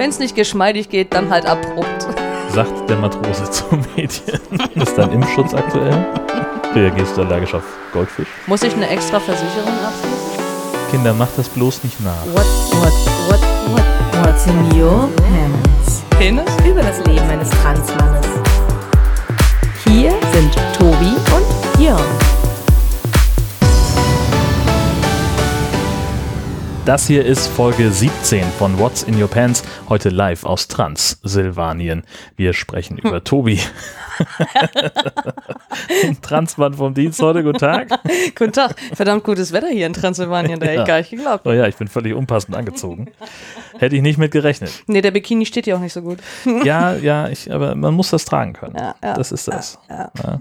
Wenn es nicht geschmeidig geht, dann halt abrupt. Sagt der Matrose zum Mädchen. Ist dein Impfschutz aktuell? Reagierst du allergisch auf Goldfisch? Muss ich eine extra Versicherung abschließen? Kinder, macht das bloß nicht nach. What, what, what, what, what's in your pants? Penis? Über das Leben eines Transmannes. Hier sind Das hier ist Folge 17 von What's in Your Pants, heute live aus Transsilvanien. Wir sprechen über Tobi. Transmann vom Dienst heute, guten Tag. Guten Tag. Verdammt gutes Wetter hier in Transsilvanien, da hätte Ja. ich gar nicht geglaubt. Oh ja, ich bin völlig unpassend angezogen. Hätte ich nicht mit gerechnet. Nee, der Bikini steht ja auch nicht so gut. Ja, ja, ich, aber man muss das tragen können. Ja, ja, das ist das.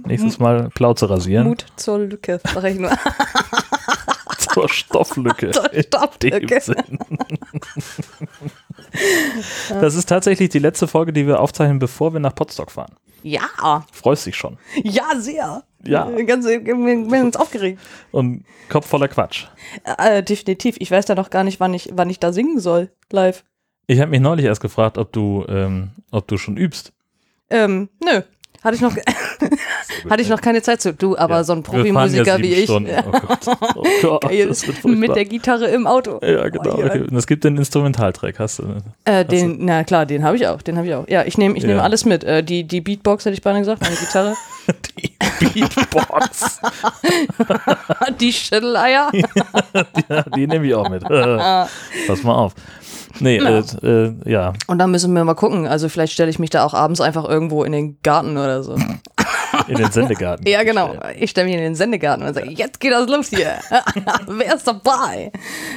nächstes Mal Plauze rasieren. Mut zur Lücke, sag ich nur. Zur Stofflücke. Zur Stofflücke. Das ist tatsächlich die letzte Folge, die wir aufzeichnen, bevor wir nach Potsdok fahren. Ja, Freust dich schon. ja, sehr. Ja. Ganz, ich bin ganz aufgeregt. Und Kopf voller Quatsch. Äh, definitiv. Ich weiß ja noch gar nicht, wann ich, wann ich da singen soll, live. Ich habe mich neulich erst gefragt, ob du, ähm, ob du schon übst. Ähm, nö. Hatte ich noch, hatte ich noch keine Zeit zu. Du, aber Ja. so ein ja Profimusiker sieben wie ich. Stunden. Oh Gott. Oh Gott, Geil. mit der Gitarre im Auto. Ja, genau. Oh, ja. Okay. Und es gibt den Instrumentaltrack, hast du? ne? Äh, den, na klar, den habe ich auch, den habe ich auch. Ja, ich nehme ich Ja. nehme alles mit. Äh, die, die Beatbox hätte ich beinahe gesagt, meine Gitarre. Die Beatbox. die Schütteleier. ja, die nehme ich auch mit. Pass mal auf. Nee, äh, äh, ja. Und dann müssen wir mal gucken. Also vielleicht stelle ich mich da auch abends einfach irgendwo in den Garten oder so. In den Sendegarten. Ja, genau. Ich stelle mich in den Sendegarten und sage, jetzt geht das los hier. Wer ist dabei?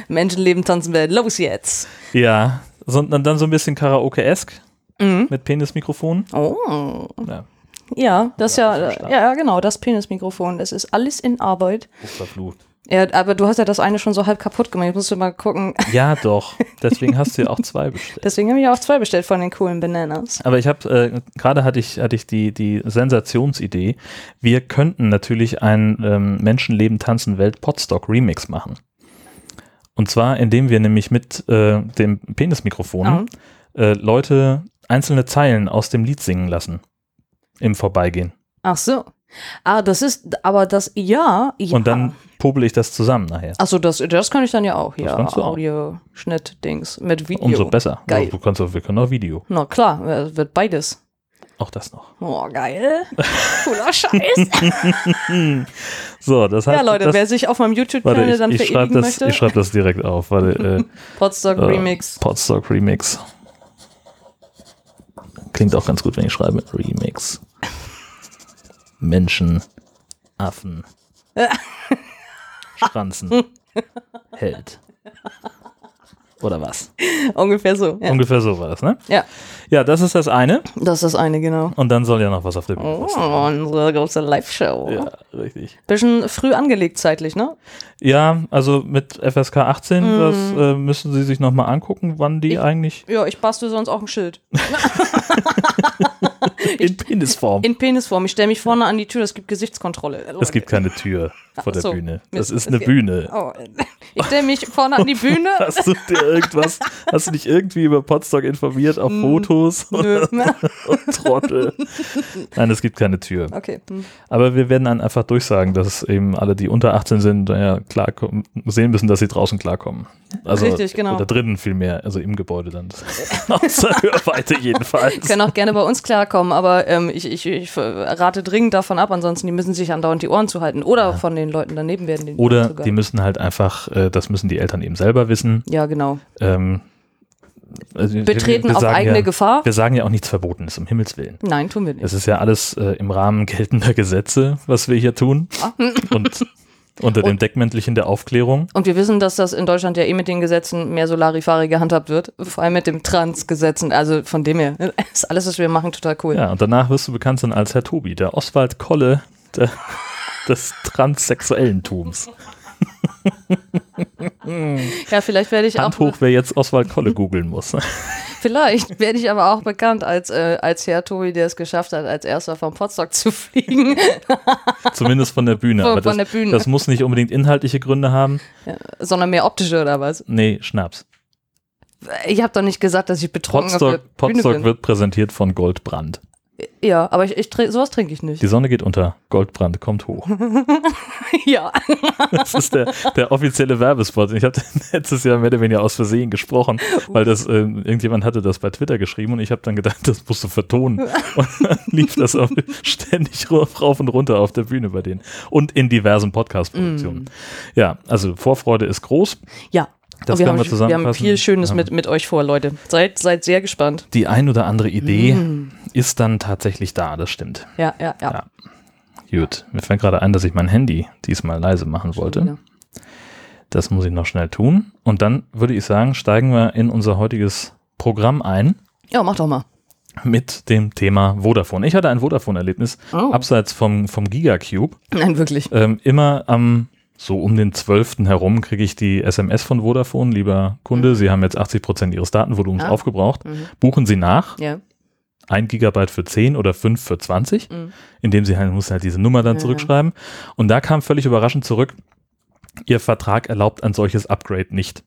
Menschenleben, tanzen Welt, los jetzt. Ja, so, und dann so ein bisschen Karaoke-esk Mhm. mit Penismikrofon. Oh. Ja, Ja, das ist ja, ja, genau, das Penismikrofon. Das ist alles in Arbeit. verflucht. Ja, aber du hast ja das eine schon so halb kaputt gemacht. Jetzt musst du mal gucken. Ja, doch. Deswegen hast du ja auch zwei bestellt. Deswegen habe ich auch zwei bestellt von den coolen Bananas. Aber ich habe, äh, gerade hatte ich, hatte ich die, die Sensationsidee, wir könnten natürlich ein ähm, Menschenleben tanzen Welt Podstock Remix machen. Und zwar, indem wir nämlich mit äh, dem Penismikrofon äh, Leute einzelne Zeilen aus dem Lied singen lassen. Im Vorbeigehen. Ach so. Ah, das ist, aber das, ja, ja. Und dann popel ich das zusammen nachher. Achso, das, das kann ich dann ja auch. Das Ja, kannst du auch. Audio-Schnitt-Dings mit Video. Umso besser. Geil. Du kannst auch, wir können auch Video. Na klar, äh, wird beides. Auch das noch. Oh, geil. Cooler Scheiß. So, das heißt, ja, Leute, das, wer sich auf meinem YouTube-Channel dann ich schreibe verewigen das, möchte, ich schreib das direkt auf. Warte, äh, Podstock äh, Remix. Podstock Remix. Klingt auch ganz gut, wenn ich schreibe. Remix. Menschen, Affen, Schranzen, Held. Oder was? Ungefähr so. Ja. Ungefähr so war das, ne? ja, Ja, das ist das eine. das ist das eine, genau. Und dann soll ja noch was auf der Bühne Oh, passieren. unsere große Live-Show. Ja, richtig. Bisschen früh angelegt zeitlich, ne? Ja, also mit FSK 18, Mm. das äh, müssen Sie sich nochmal angucken, wann die eigentlich Ja, ich bastel sonst auch ein Schild. in Penisform. In Penisform. Ich stelle mich vorne an die Tür, es gibt Gesichtskontrolle. es gibt keine Tür vor der so. Bühne. Das ist eine. Bühne. Oh, ich stelle mich vorne an die Bühne. Hast du dir irgendwas, hast du dich irgendwie über Podstock informiert auf Fotos Nö. und Trottel? Nein, es gibt keine Tür. Okay. hm. Aber wir werden dann einfach durchsagen, dass eben alle, die unter 18 sind, ja, klarkommen, sehen müssen, dass sie draußen klarkommen. Also, Richtig, genau. Oder drinnen vielmehr, also im Gebäude dann. Außer Hörweite jedenfalls. Können auch gerne bei uns klarkommen, aber ähm, ich, ich, ich rate dringend davon ab, ansonsten die müssen sich andauernd die Ohren zuhalten. Oder von den Leuten daneben werden die Oder die müssen halt einfach, äh, das müssen die Eltern eben selber wissen. Ja, genau. Ähm, also wir- Betreten wir auf sagen eigene ja, Gefahr? Wir sagen ja auch nichts Verbotenes, um Himmels Willen. Nein, tun wir nicht. Es ist ja alles äh, im Rahmen geltender Gesetze, was wir hier tun. Und unter dem Deckmäntelchen der Aufklärung. Und wir wissen, dass das in Deutschland ja eh mit den Gesetzen mehr Solarifari gehandhabt wird. Vor allem mit dem Trans-Gesetzen. Also von dem her ist alles, was wir machen, total cool. Ja, und danach wirst du bekannt sein als Herr Tobi, der Oswald Kolle der, des transsexuellen Tums. Ja, vielleicht werde ich Hand auch. hoch, wer jetzt Oswald Kolle googeln muss. Vielleicht werde ich aber auch bekannt als, äh, als Herr Tobi, der es geschafft hat, als erster vom Potsdok zu fliegen. Zumindest von der Bühne. Von- Aber das, von der Bühne. das muss nicht unbedingt inhaltliche Gründe haben. Sondern mehr optische oder was? Nee, Schnaps. Ich habe doch nicht gesagt, dass ich betrunken auf der Potstock, Bühne Potstock bin. wird präsentiert von Goldbrand. Ja, aber ich, ich trink- sowas trinke ich nicht. Die Sonne geht unter, Goldbrand kommt hoch. ja. Das ist der, der offizielle Werbespot. Ich habe letztes Jahr mehr oder weniger aus Versehen gesprochen, weil das äh, irgendjemand hatte das bei Twitter geschrieben und ich habe dann gedacht, das musst du vertonen. Und dann lief das auch ständig rauf und runter auf der Bühne bei denen und in diversen Podcast-Produktionen. Ja, also Vorfreude ist groß. Ja. Das wir, haben, wir wir haben viel Schönes Ja. mit, mit euch vor, Leute. Seid, seid sehr gespannt. Die ein oder andere Idee Mm. ist dann tatsächlich da, das stimmt. Ja, ja, ja. Ja. Gut, mir fällt gerade ein, dass ich mein Handy diesmal leise machen wollte. Ja. Das muss ich noch schnell tun. Und dann würde ich sagen, steigen wir in unser heutiges Programm ein ja, mach doch mal. mit dem Thema Vodafone. Ich hatte ein Vodafone-Erlebnis Oh. abseits vom, vom Gigacube. Nein, wirklich. Ähm, immer am so um den 12. herum kriege ich die SMS von Vodafone. Lieber Kunde, Sie haben jetzt 80 Prozent Ihres Datenvolumens Ah. aufgebraucht. Mhm. Buchen Sie nach. Ja. 1 Gigabyte für 10 oder 5 für 20, Mhm. indem sie halt, muss halt diese Nummer dann zurückschreiben. Und da kam völlig überraschend zurück, Ihr Vertrag erlaubt ein solches Upgrade nicht.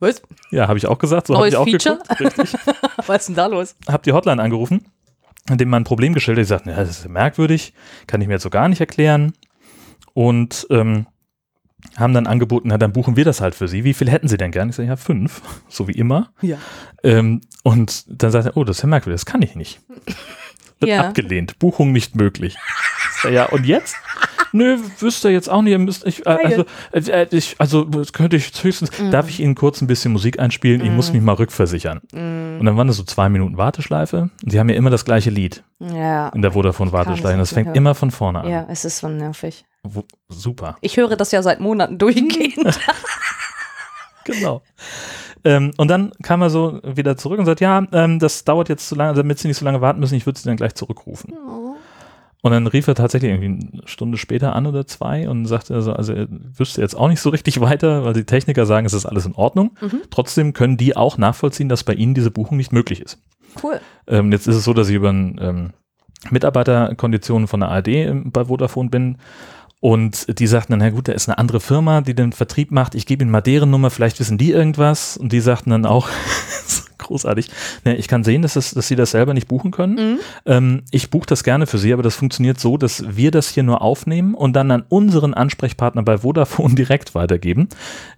Was? Ja, habe ich auch gesagt, so Neues ich auch Feature? geguckt. Was ist denn da los? Habe die Hotline angerufen, in dem man ein Problem gestellt hat. Sagten, ja, das ist merkwürdig, kann ich mir jetzt so gar nicht erklären. Und ähm, haben dann angeboten, na, dann buchen wir das halt für Sie. Wie viel hätten Sie denn gern? Ich sage, ja, fünf, so wie immer. Ja. Ähm, und dann sagt er, oh, das ist ja merkwürdig, das kann ich nicht. Wird Ja. abgelehnt, Buchung nicht möglich. Ich sag, Ja, und jetzt? Nö, wüsste jetzt auch nicht, ihr müsst, ich, äh, also, äh, ich, also, könnte ich höchstens, darf ich Ihnen kurz ein bisschen Musik einspielen? Ich muss mich mal rückversichern. Und dann waren das so zwei Minuten Warteschleife. Und die haben ja immer das gleiche Lied Ja. in der Vodafone-Warteschleife. Und das fängt hören. immer von vorne an. Ja, es ist so nervig. Wo, super. Ich höre das ja seit Monaten durchgehend. Genau. Ähm, und dann kam er so wieder zurück und sagt, ja, ähm, das dauert jetzt zu lange, damit Sie nicht so lange warten müssen, ich würde Sie dann gleich zurückrufen. Und dann rief er tatsächlich irgendwie eine Stunde später an oder zwei und sagte also, also er wüsste jetzt auch nicht so richtig weiter, weil die Techniker sagen, es ist alles in Ordnung. Trotzdem können die auch nachvollziehen, dass bei ihnen diese Buchung nicht möglich ist. Cool. Ähm, jetzt ist es so, dass ich über ein, ähm, Mitarbeiterkonditionen von der ARD ähm, bei Vodafone bin. Und die sagten dann, na gut, da ist eine andere Firma, die den Vertrieb macht. Ich gebe ihnen mal deren Nummer, vielleicht wissen die irgendwas. Und die sagten dann auch, großartig, ich kann sehen, dass, es, dass sie das selber nicht buchen können. Ähm, ich buche das gerne für sie, aber das funktioniert so, dass wir das hier nur aufnehmen und dann an unseren Ansprechpartner bei Vodafone direkt weitergeben,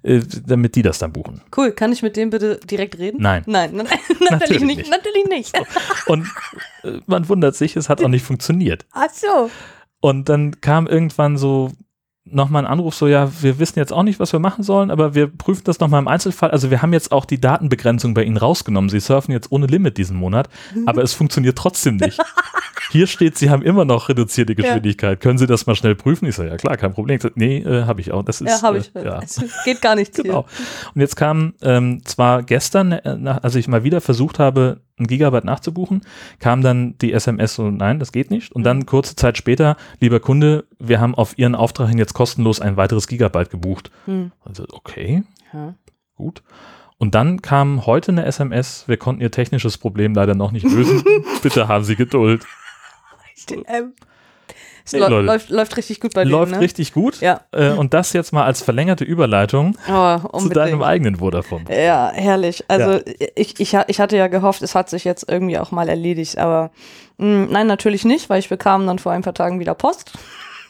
äh, damit die das dann buchen. Cool. Kann ich mit dem bitte direkt reden? Nein. Nein, nein, natürlich, Natürlich nicht. Natürlich nicht. Und äh, man wundert sich, es hat auch nicht funktioniert. Ach so. Und dann kam irgendwann so nochmal ein Anruf, so ja, wir wissen jetzt auch nicht, was wir machen sollen, aber wir prüfen das nochmal im Einzelfall. Also wir haben jetzt auch die Datenbegrenzung bei Ihnen rausgenommen. Sie surfen jetzt ohne Limit diesen Monat, aber es funktioniert trotzdem nicht. Hier steht, Sie haben immer noch reduzierte Geschwindigkeit. Können Sie das mal schnell prüfen? Ich sage, ja klar, kein Problem. Ich sag, nee, äh, habe ich auch. Das ist, Ja, habe ich. Äh, ja. Es geht gar nichts Genau. Und jetzt kam ähm, zwar gestern, äh, nach, als ich mal wieder versucht habe, ein Gigabyte nachzubuchen, kam dann die SMS so, nein, das geht nicht. Und Mhm. dann kurze Zeit später, lieber Kunde, wir haben auf Ihren Auftrag hin jetzt kostenlos ein weiteres Gigabyte gebucht. Hm. Also, okay, Ja. gut. Und dann kam heute eine SMS, wir konnten Ihr technisches Problem leider noch nicht lösen. Bitte haben Sie Geduld. Ähm, es Nee, Leute. läuft, läuft richtig gut bei denen, Läuft ne? richtig gut. Ja. Äh, und das jetzt mal als verlängerte Überleitung Aber zu deinem eigenen Vodafone. Ja, herrlich. Also Ja. Ich, ich, ich hatte ja gehofft, es hat sich jetzt irgendwie auch mal erledigt, aber mh, nein, natürlich nicht, weil ich bekam dann vor ein paar Tagen wieder Post.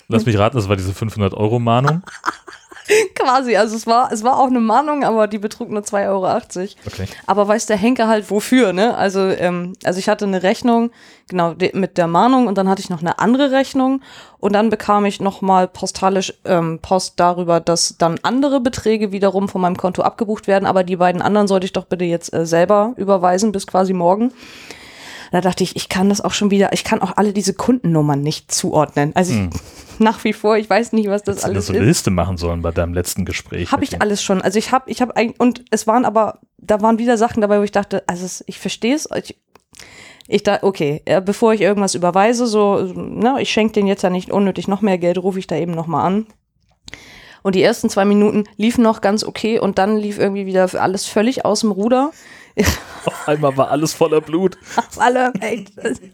Lass mich raten, das war diese 500-Euro-Mahnung. Quasi, also es war, es war auch eine Mahnung, aber die betrug nur 2,80 Euro. Okay. Aber weiß der Henker halt wofür, ne? Also, ähm, also ich hatte eine Rechnung, genau, mit der Mahnung und dann hatte ich noch eine andere Rechnung und dann bekam ich nochmal postalisch ähm, Post darüber, dass dann andere Beträge wiederum von meinem Konto abgebucht werden, aber die beiden anderen sollte ich doch bitte jetzt äh, selber überweisen bis quasi morgen. Da dachte ich, ich kann das auch schon wieder, ich kann auch alle diese Kundennummern nicht zuordnen. Also ich, nach wie vor, ich weiß nicht, was das Hättest du alles so eine ist. Liste machen sollen bei deinem letzten Gespräch. Habe ich dem- alles schon. Also ich habe, ich habe eigentlich, und es waren aber, da waren wieder Sachen dabei, wo ich dachte, also es, ich verstehe es. Ich, ich da, okay, äh, bevor ich irgendwas überweise, so, ne, ich schenke denen jetzt ja nicht unnötig noch mehr Geld, rufe ich da eben nochmal an. Und die ersten zwei Minuten liefen noch ganz okay und dann lief irgendwie wieder alles völlig aus dem Ruder. Auf einmal war alles voller Blut. alle ey,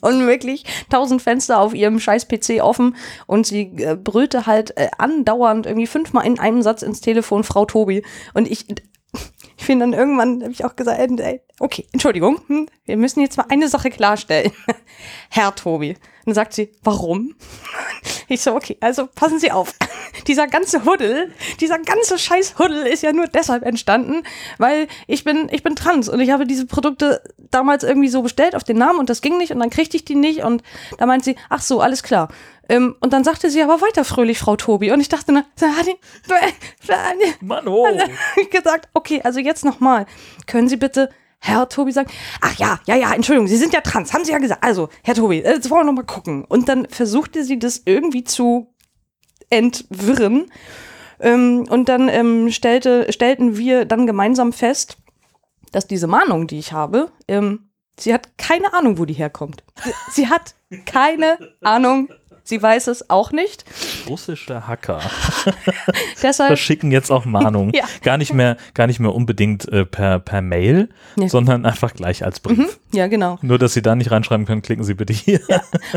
unmöglich. Tausend Fenster auf ihrem scheiß PC offen. Und sie äh, brüllte halt äh, andauernd irgendwie fünfmal in einem Satz ins Telefon Frau Tobi. Und ich ich finde dann irgendwann, habe ich auch gesagt, ey, okay, Entschuldigung, hm, wir müssen jetzt mal eine Sache klarstellen. Herr Tobi. Und dann sagt sie, warum? Ich so, okay, also passen Sie auf. Dieser ganze Huddel, dieser ganze scheiß Huddel ist ja nur deshalb entstanden, weil ich bin, ich bin trans und ich habe diese Produkte damals irgendwie so bestellt auf den Namen und das ging nicht und dann kriegte ich die nicht und da meint sie, ach so, alles klar. Ähm, und dann sagte sie aber weiter fröhlich, Frau Tobi. Und ich dachte, na, Mann, oh. gesagt, okay, also jetzt nochmal. Können Sie bitte Herr Tobi sagen, ach ja, ja, ja, Entschuldigung, Sie sind ja trans, haben Sie ja gesagt. Also, Herr Tobi, äh, jetzt wollen wir nochmal gucken. Und dann versuchte sie das irgendwie zu entwirren. Ähm, und dann ähm, stellte, stellten wir dann gemeinsam fest, dass diese Mahnung, die ich habe, ähm, sie hat keine Ahnung, wo die herkommt. Sie, sie hat keine Ahnung, Sie weiß es auch nicht. Russische Hacker Deshalb, verschicken jetzt auch Mahnungen. Ja. Gar nicht mehr, gar nicht mehr unbedingt äh, per, per Mail, Ja. sondern einfach gleich als Brief. Mhm, ja, genau. Nur, dass Sie da nicht reinschreiben können, klicken Sie bitte hier.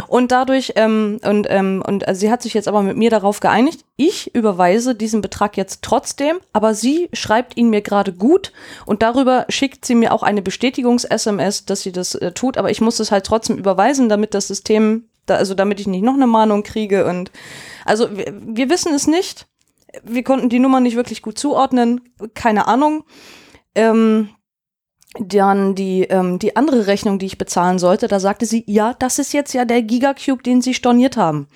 Und dadurch, ähm, und, ähm, und also sie hat sich jetzt aber mit mir darauf geeinigt, ich überweise diesen Betrag jetzt trotzdem, aber sie schreibt ihn mir gerade gut und darüber schickt sie mir auch eine Bestätigungs-SMS, dass sie das äh, tut, aber ich muss es halt trotzdem überweisen, damit das System, da, also damit ich nicht noch eine Mahnung kriege und also wir, wir wissen es nicht. Wir konnten die Nummer nicht wirklich gut zuordnen, keine Ahnung. Ähm, dann die, ähm, die andere Rechnung, die ich bezahlen sollte, da sagte sie, ja, das ist jetzt ja der Gigacube, den sie storniert haben.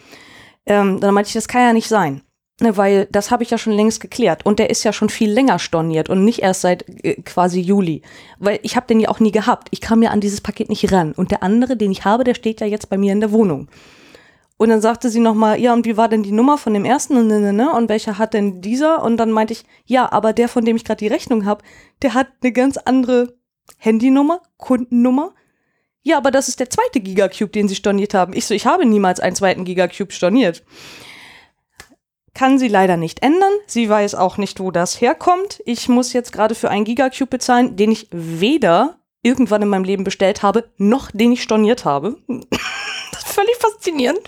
Ähm, dann meinte ich, das kann ja nicht sein. Ne, weil das habe ich ja schon längst geklärt. Und der ist ja schon viel länger storniert und nicht erst seit äh, quasi Juli. Weil ich habe den ja auch nie gehabt. Ich kam ja an dieses Paket nicht ran. Und der andere, den ich habe, der steht ja jetzt bei mir in der Wohnung. Und dann sagte sie nochmal, ja, und wie war denn die Nummer von dem ersten und, ne, ne, ne, und welcher hat denn dieser? Und dann meinte ich, ja, aber der, von dem ich gerade die Rechnung habe, der hat eine ganz andere Handynummer, Kundennummer. Ja, aber das ist der zweite Gigacube, den sie storniert haben. Ich so, ich habe niemals einen zweiten Gigacube storniert. Kann sie leider nicht ändern. Sie weiß auch nicht, wo das herkommt. Ich muss jetzt gerade für einen Gigacube bezahlen, den ich weder irgendwann in meinem Leben bestellt habe, noch den ich storniert habe. Das ist völlig faszinierend.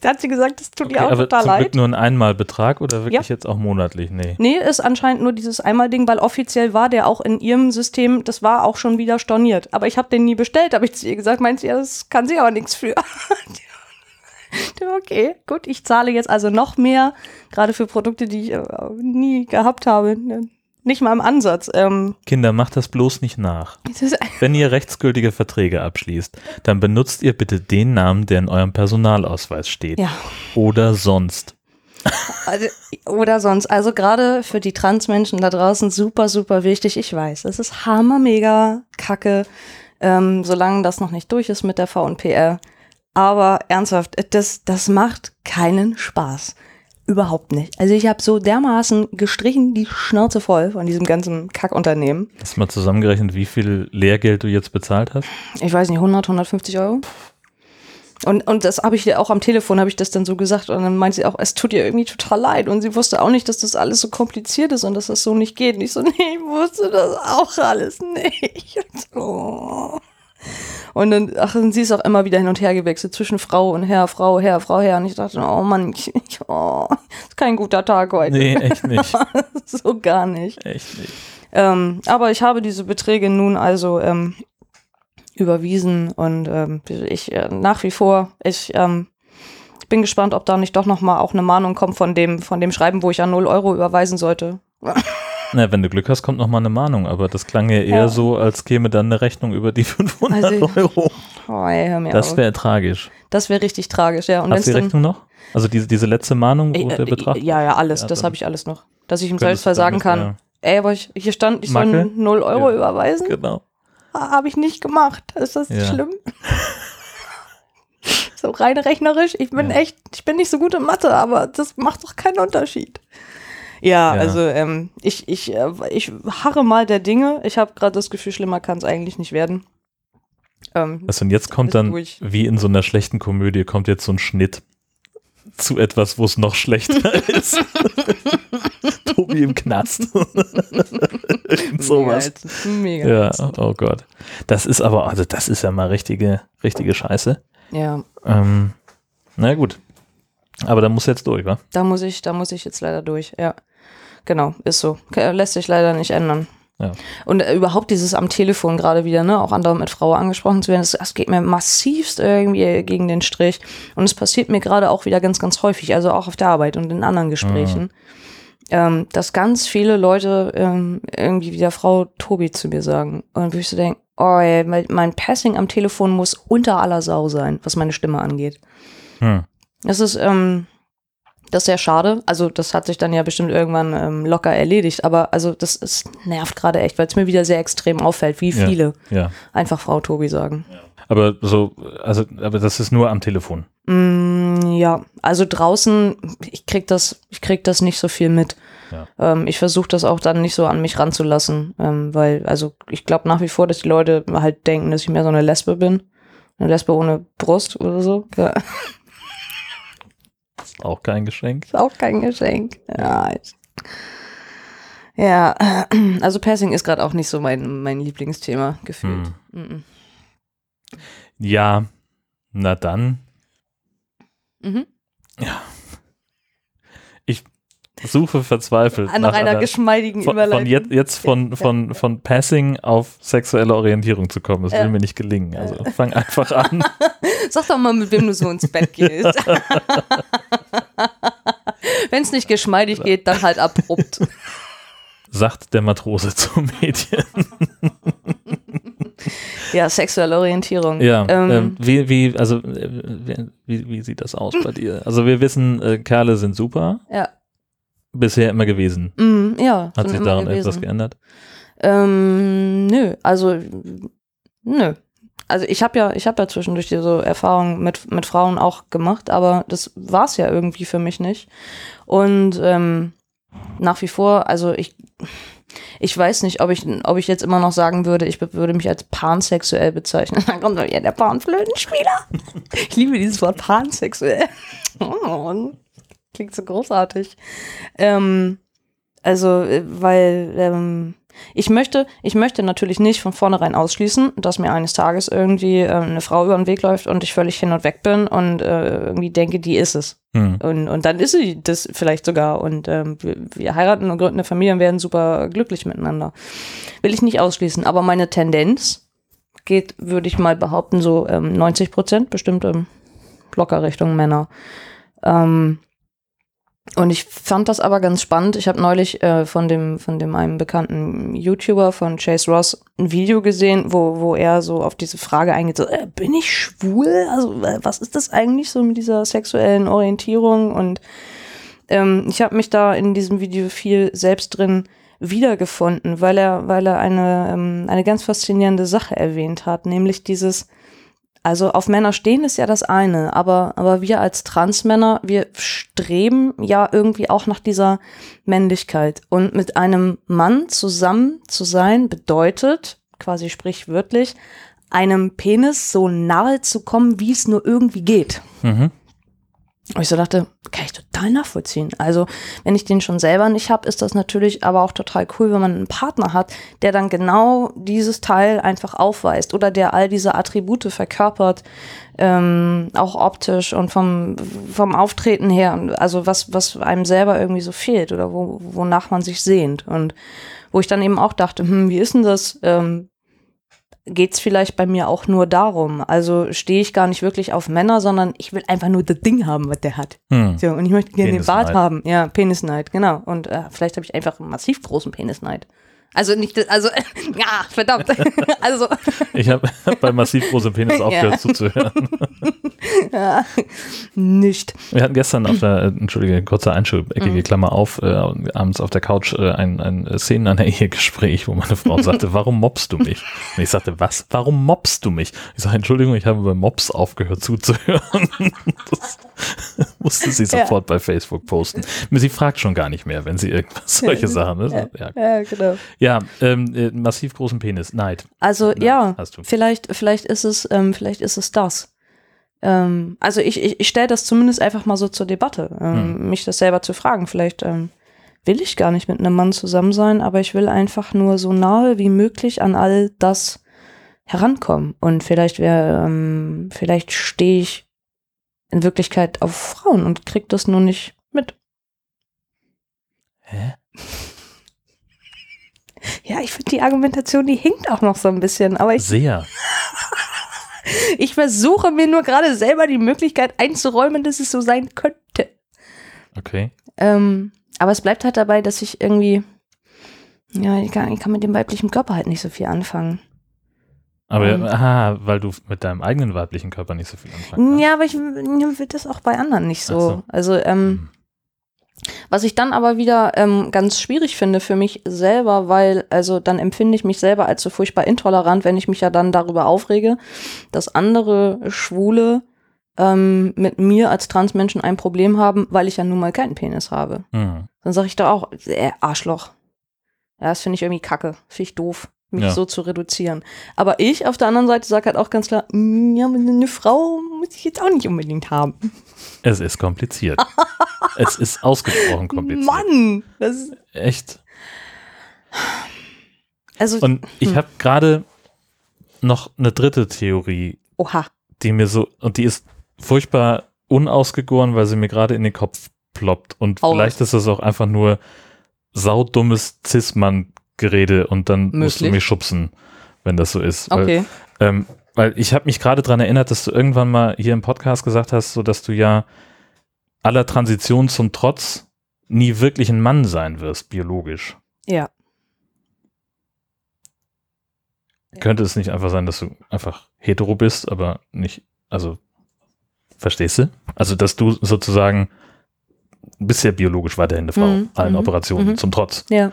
Da hat sie gesagt, das tut Okay, ihr auch aber total zum Glück leid. nur ein Einmalbetrag oder wirklich Ja. jetzt auch monatlich? Nee. Nee, ist anscheinend nur dieses Einmal-Ding, weil offiziell war der auch in ihrem System, das war auch schon wieder storniert. Aber ich habe den nie bestellt, habe ich zu ihr gesagt, meint sie, ja, das kann sie aber nichts für. Okay, gut, ich zahle jetzt also noch mehr, gerade für Produkte, die ich äh, nie gehabt habe. Ne, Nicht mal im Ansatz. Ähm, Kinder, macht das bloß nicht nach. Wenn ihr rechtsgültige Verträge abschließt, dann benutzt ihr bitte den Namen, der in eurem Personalausweis steht. ja. Oder sonst. Also, oder sonst. Also gerade für die Transmenschen da draußen super, super wichtig. Ich weiß, es ist hammer mega kacke, ähm, solange das noch nicht durch ist mit der VNPR. Aber ernsthaft, das, das macht keinen Spaß. Überhaupt nicht. Also ich habe so dermaßen gestrichen die Schnauze voll von diesem ganzen Kackunternehmen. Hast du mal zusammengerechnet, wie viel Lehrgeld du jetzt bezahlt hast? Ich weiß nicht, 100, 150 Euro. Und, und das habe ich dir auch am Telefon, habe ich das dann so gesagt. Und dann meint sie auch, es tut ihr irgendwie total leid. Und sie wusste auch nicht, dass das alles so kompliziert ist und dass das so nicht geht. Und ich so, nee, ich wusste das auch alles nicht. Und, so. Und dann, ach, und sie ist auch immer wieder hin und her gewechselt zwischen Frau und Herr, Frau, Herr, Frau, Herr. Und ich dachte, oh Mann, ich, ich, oh, ist kein guter Tag heute. Nee, echt nicht. so gar nicht. Echt nicht. Ähm, aber ich habe diese Beträge nun also ähm, überwiesen und ähm, ich äh, nach wie vor, ich ähm, bin gespannt, ob da nicht doch noch mal auch eine Mahnung kommt von dem, von dem Schreiben, wo ich ja 0 Euro überweisen sollte. Na, wenn du Glück hast, kommt noch mal eine Mahnung, aber das klang ja eher Ja. so, als käme dann eine Rechnung über die 500 Also, Euro. Oh, ey, hör mir Das wäre tragisch. das wäre richtig tragisch, ja. Und Hast du die Rechnung noch? Also diese, diese letzte Mahnung, wo Äh, der äh, Betrag? Ja, ja, alles. Ja, das habe ich alles noch. Dass ich ihm könntest selbst du sagen kann. Ey, aber ich, hier stand, ich soll Macke? 0 Euro Ja. überweisen. Genau. Habe ich nicht gemacht. Ist das Ja. schlimm? so rein rechnerisch. Ich bin Ja. echt, ich bin nicht so gut in Mathe, aber das macht doch keinen Unterschied. Ja, Ja. also ähm, ich, ich, äh, ich harre mal der Dinge. Ich habe gerade das Gefühl, schlimmer kann es eigentlich nicht werden. Ähm, Also und jetzt kommt dann, durch. wie in so einer schlechten Komödie, kommt jetzt so ein Schnitt zu etwas, wo es noch schlechter ist. Tobi im Knast. Sowas. Mega. Ja, oh Gott. Das ist aber, also das ist ja mal richtige, richtige Scheiße. ja. Ähm, na gut. Aber da muss jetzt durch, wa? Da muss ich, da muss ich jetzt leider durch, ja. Genau, ist so. Lässt sich leider nicht ändern. Ja. Und äh, überhaupt dieses am Telefon gerade wieder, ne, auch andauernd mit Frau angesprochen zu werden, das, das geht mir massivst irgendwie gegen den Strich. Und es passiert mir gerade auch wieder ganz, ganz häufig, also auch auf der Arbeit und in anderen Gesprächen, ähm, dass ganz viele Leute ähm, irgendwie wieder Frau Tobi zu mir sagen. Und wo ich so denke, oh, ey, mein, mein Passing am Telefon muss unter aller Sau sein, was meine Stimme angeht. Hm. Das ist, ähm, das ist sehr schade. Also, das hat sich dann ja bestimmt irgendwann ähm, locker erledigt. Aber also, das ist, nervt gerade echt, weil es mir wieder sehr extrem auffällt, wie Ja. viele Ja. einfach Frau Tobi sagen. Aber so, also, aber das ist nur am Telefon. Mm, ja, also draußen, ich krieg das, ich krieg das nicht so viel mit. Ja. Ähm, ich versuche das auch dann nicht so an mich ranzulassen, ähm, weil, also ich glaube nach wie vor, dass die Leute halt denken, dass ich mehr so eine Lesbe bin. Eine Lesbe ohne Brust oder so. Ja. Ist auch kein Geschenk. Ist auch kein Geschenk. Ja, ja also Passing ist gerade auch nicht so mein, mein Lieblingsthema gefühlt. Hm. Ja, na dann. Mhm. Suche verzweifelt. An nach einer geschmeidigen von, Überleitung. von jetzt, jetzt von, von, von Passing auf sexuelle Orientierung zu kommen. Das Ja. will mir nicht gelingen. Also fang einfach an. Sag doch mal, mit wem du so ins Bett gehst. Wenn es nicht geschmeidig geht, dann halt abrupt. Sagt der Matrose zum Mädchen. Ja, sexuelle Orientierung. Ja, Ähm, ähm, wie, wie, also, äh, wie, wie sieht das aus bei dir? Also wir wissen, äh, Kerle sind super. ja. Bisher immer gewesen. Mm, ja. Hat sich daran gewesen. etwas geändert? Ähm, nö, also nö. Also ich habe ja, ich habe ja zwischendurch diese Erfahrungen mit, mit Frauen auch gemacht, aber das war es ja irgendwie für mich nicht. Und ähm, nach wie vor, also ich, ich weiß nicht, ob ich, ob ich jetzt immer noch sagen würde, ich würde mich als pansexuell bezeichnen. Dann kommt doch ja der Panflötenspieler. Ich liebe dieses Wort pansexuell. Oh, klingt so großartig. Ähm, also, äh, weil ähm, ich möchte, ich möchte natürlich nicht von vornherein ausschließen, dass mir eines Tages irgendwie äh, eine Frau über den Weg läuft und ich völlig hin und weg bin und äh, irgendwie denke, die ist es. Hm. Und, und dann ist sie das vielleicht sogar. Und ähm, wir, wir heiraten und gründen eine Familie und werden super glücklich miteinander. Will ich nicht ausschließen. Aber meine Tendenz geht, würde ich mal behaupten, so ähm, 90 Prozent bestimmt ähm, locker Richtung Männer. Ähm, und ich fand das aber ganz spannend. Ich habe neulich äh, von dem von dem einem bekannten YouTuber von Chase Ross ein Video gesehen, wo wo er so auf diese Frage eingeht: so, äh, Bin ich schwul? Also äh, was ist das eigentlich so mit dieser sexuellen Orientierung? Und ähm, ich habe mich da in diesem Video viel selbst drin wiedergefunden, weil er weil er eine ähm, eine ganz faszinierende Sache erwähnt hat, nämlich dieses also auf Männer stehen ist ja das eine, aber, aber wir als Transmänner, wir streben ja irgendwie auch nach dieser Männlichkeit. Und mit einem Mann zusammen zu sein bedeutet, quasi sprichwörtlich, einem Penis so nahe zu kommen, wie es nur irgendwie geht. Mhm. Und ich so dachte, kann ich total nachvollziehen. Also, wenn ich den schon selber nicht habe, ist das natürlich aber auch total cool, wenn man einen Partner hat, der dann genau dieses Teil einfach aufweist oder der all diese Attribute verkörpert, ähm, auch optisch und vom, vom Auftreten her, also was, was einem selber irgendwie so fehlt oder wo, wonach man sich sehnt. Und wo ich dann eben auch dachte, hm, wie ist denn das? Ähm, geht es vielleicht bei mir auch nur darum. Also stehe ich gar nicht wirklich auf Männer, sondern ich will einfach nur das Ding haben, was der hat. Hm. So, und ich möchte gerne den Bart haben. Ja, Penisneid, genau. Und äh, vielleicht habe ich einfach einen massiv großen Penisneid. Also nicht, also, ja, verdammt. also, Ich habe bei massiv großem Penis aufgehört Ja. zuzuhören. ja, nicht. Wir hatten gestern auf der, äh, entschuldige, kurzer Einschub, eckige Mhm. Klammer auf, äh, abends auf der Couch äh, ein, ein Szenen einer Ehegespräch, wo meine Frau sagte, warum mobst du mich? Und ich sagte, was? Warum mobst du mich? Ich sage, Entschuldigung, ich habe bei Mobs aufgehört zuzuhören. Das musste sie sofort bei Facebook posten. Sie fragt schon gar nicht mehr, wenn sie irgendwas, solche Sachen, ne? Ja, Ja, genau. ja ähm, äh, massiv großen Penis, Neid. Also Nein, ja, vielleicht, vielleicht ist es, ähm, vielleicht ist es das. Ähm, also ich, ich, ich stelle das zumindest einfach mal so zur Debatte, ähm, Hm. mich das selber zu fragen. Vielleicht ähm, will ich gar nicht mit einem Mann zusammen sein, aber ich will einfach nur so nahe wie möglich an all das herankommen. Und vielleicht wäre, ähm, vielleicht stehe ich in Wirklichkeit auf Frauen und krieg das nur nicht mit. Hä? Ja, ich finde die Argumentation, die hinkt auch noch so ein bisschen, aber ich, Sehr. ich versuche mir nur gerade selber die Möglichkeit einzuräumen, dass es so sein könnte. Okay. Ähm, aber es bleibt halt dabei, dass ich irgendwie, ja, ich kann, ich kann mit dem weiblichen Körper halt nicht so viel anfangen. Aber, Und- aha, weil du mit deinem eigenen weiblichen Körper nicht so viel anfangen kannst. Ja, aber ich will das auch bei anderen nicht so. So. Also, ähm, Hm. was ich dann aber wieder ähm, ganz schwierig finde für mich selber, weil, also dann empfinde ich mich selber als so furchtbar intolerant, wenn ich mich ja dann darüber aufrege, dass andere Schwule ähm, mit mir als Transmenschen ein Problem haben, weil ich ja nun mal keinen Penis habe. Hm. Dann sage ich da auch, äh, Arschloch. Ja, das finde ich irgendwie kacke. Finde ich doof, mich Ja. so zu reduzieren. Aber ich auf der anderen Seite sage halt auch ganz klar, "Mm, ja, eine Frau muss ich jetzt auch nicht unbedingt haben. Es ist kompliziert. es ist ausgesprochen kompliziert. Mann! Das ist, Echt. also, Und ich Hm. habe gerade noch eine dritte Theorie, oha. die mir so, und die ist furchtbar unausgegoren, weil sie mir gerade in den Kopf ploppt. Und Hau vielleicht ist das auch einfach nur saudummes Cis-Mann-Gerede und dann musst du Möglich. mich schubsen, wenn das so ist. Weil, Okay. ähm, weil ich habe mich gerade daran erinnert, dass du irgendwann mal hier im Podcast gesagt hast, so dass du ja aller Transition zum Trotz nie wirklich ein Mann sein wirst, biologisch. Ja. Könnte es nicht einfach sein, dass du einfach hetero bist, aber nicht, also, verstehst du? Also, dass du sozusagen bist ja biologisch weiterhin eine Frau, Mhm, allen mhm, Operationen mhm. zum Trotz. Ja.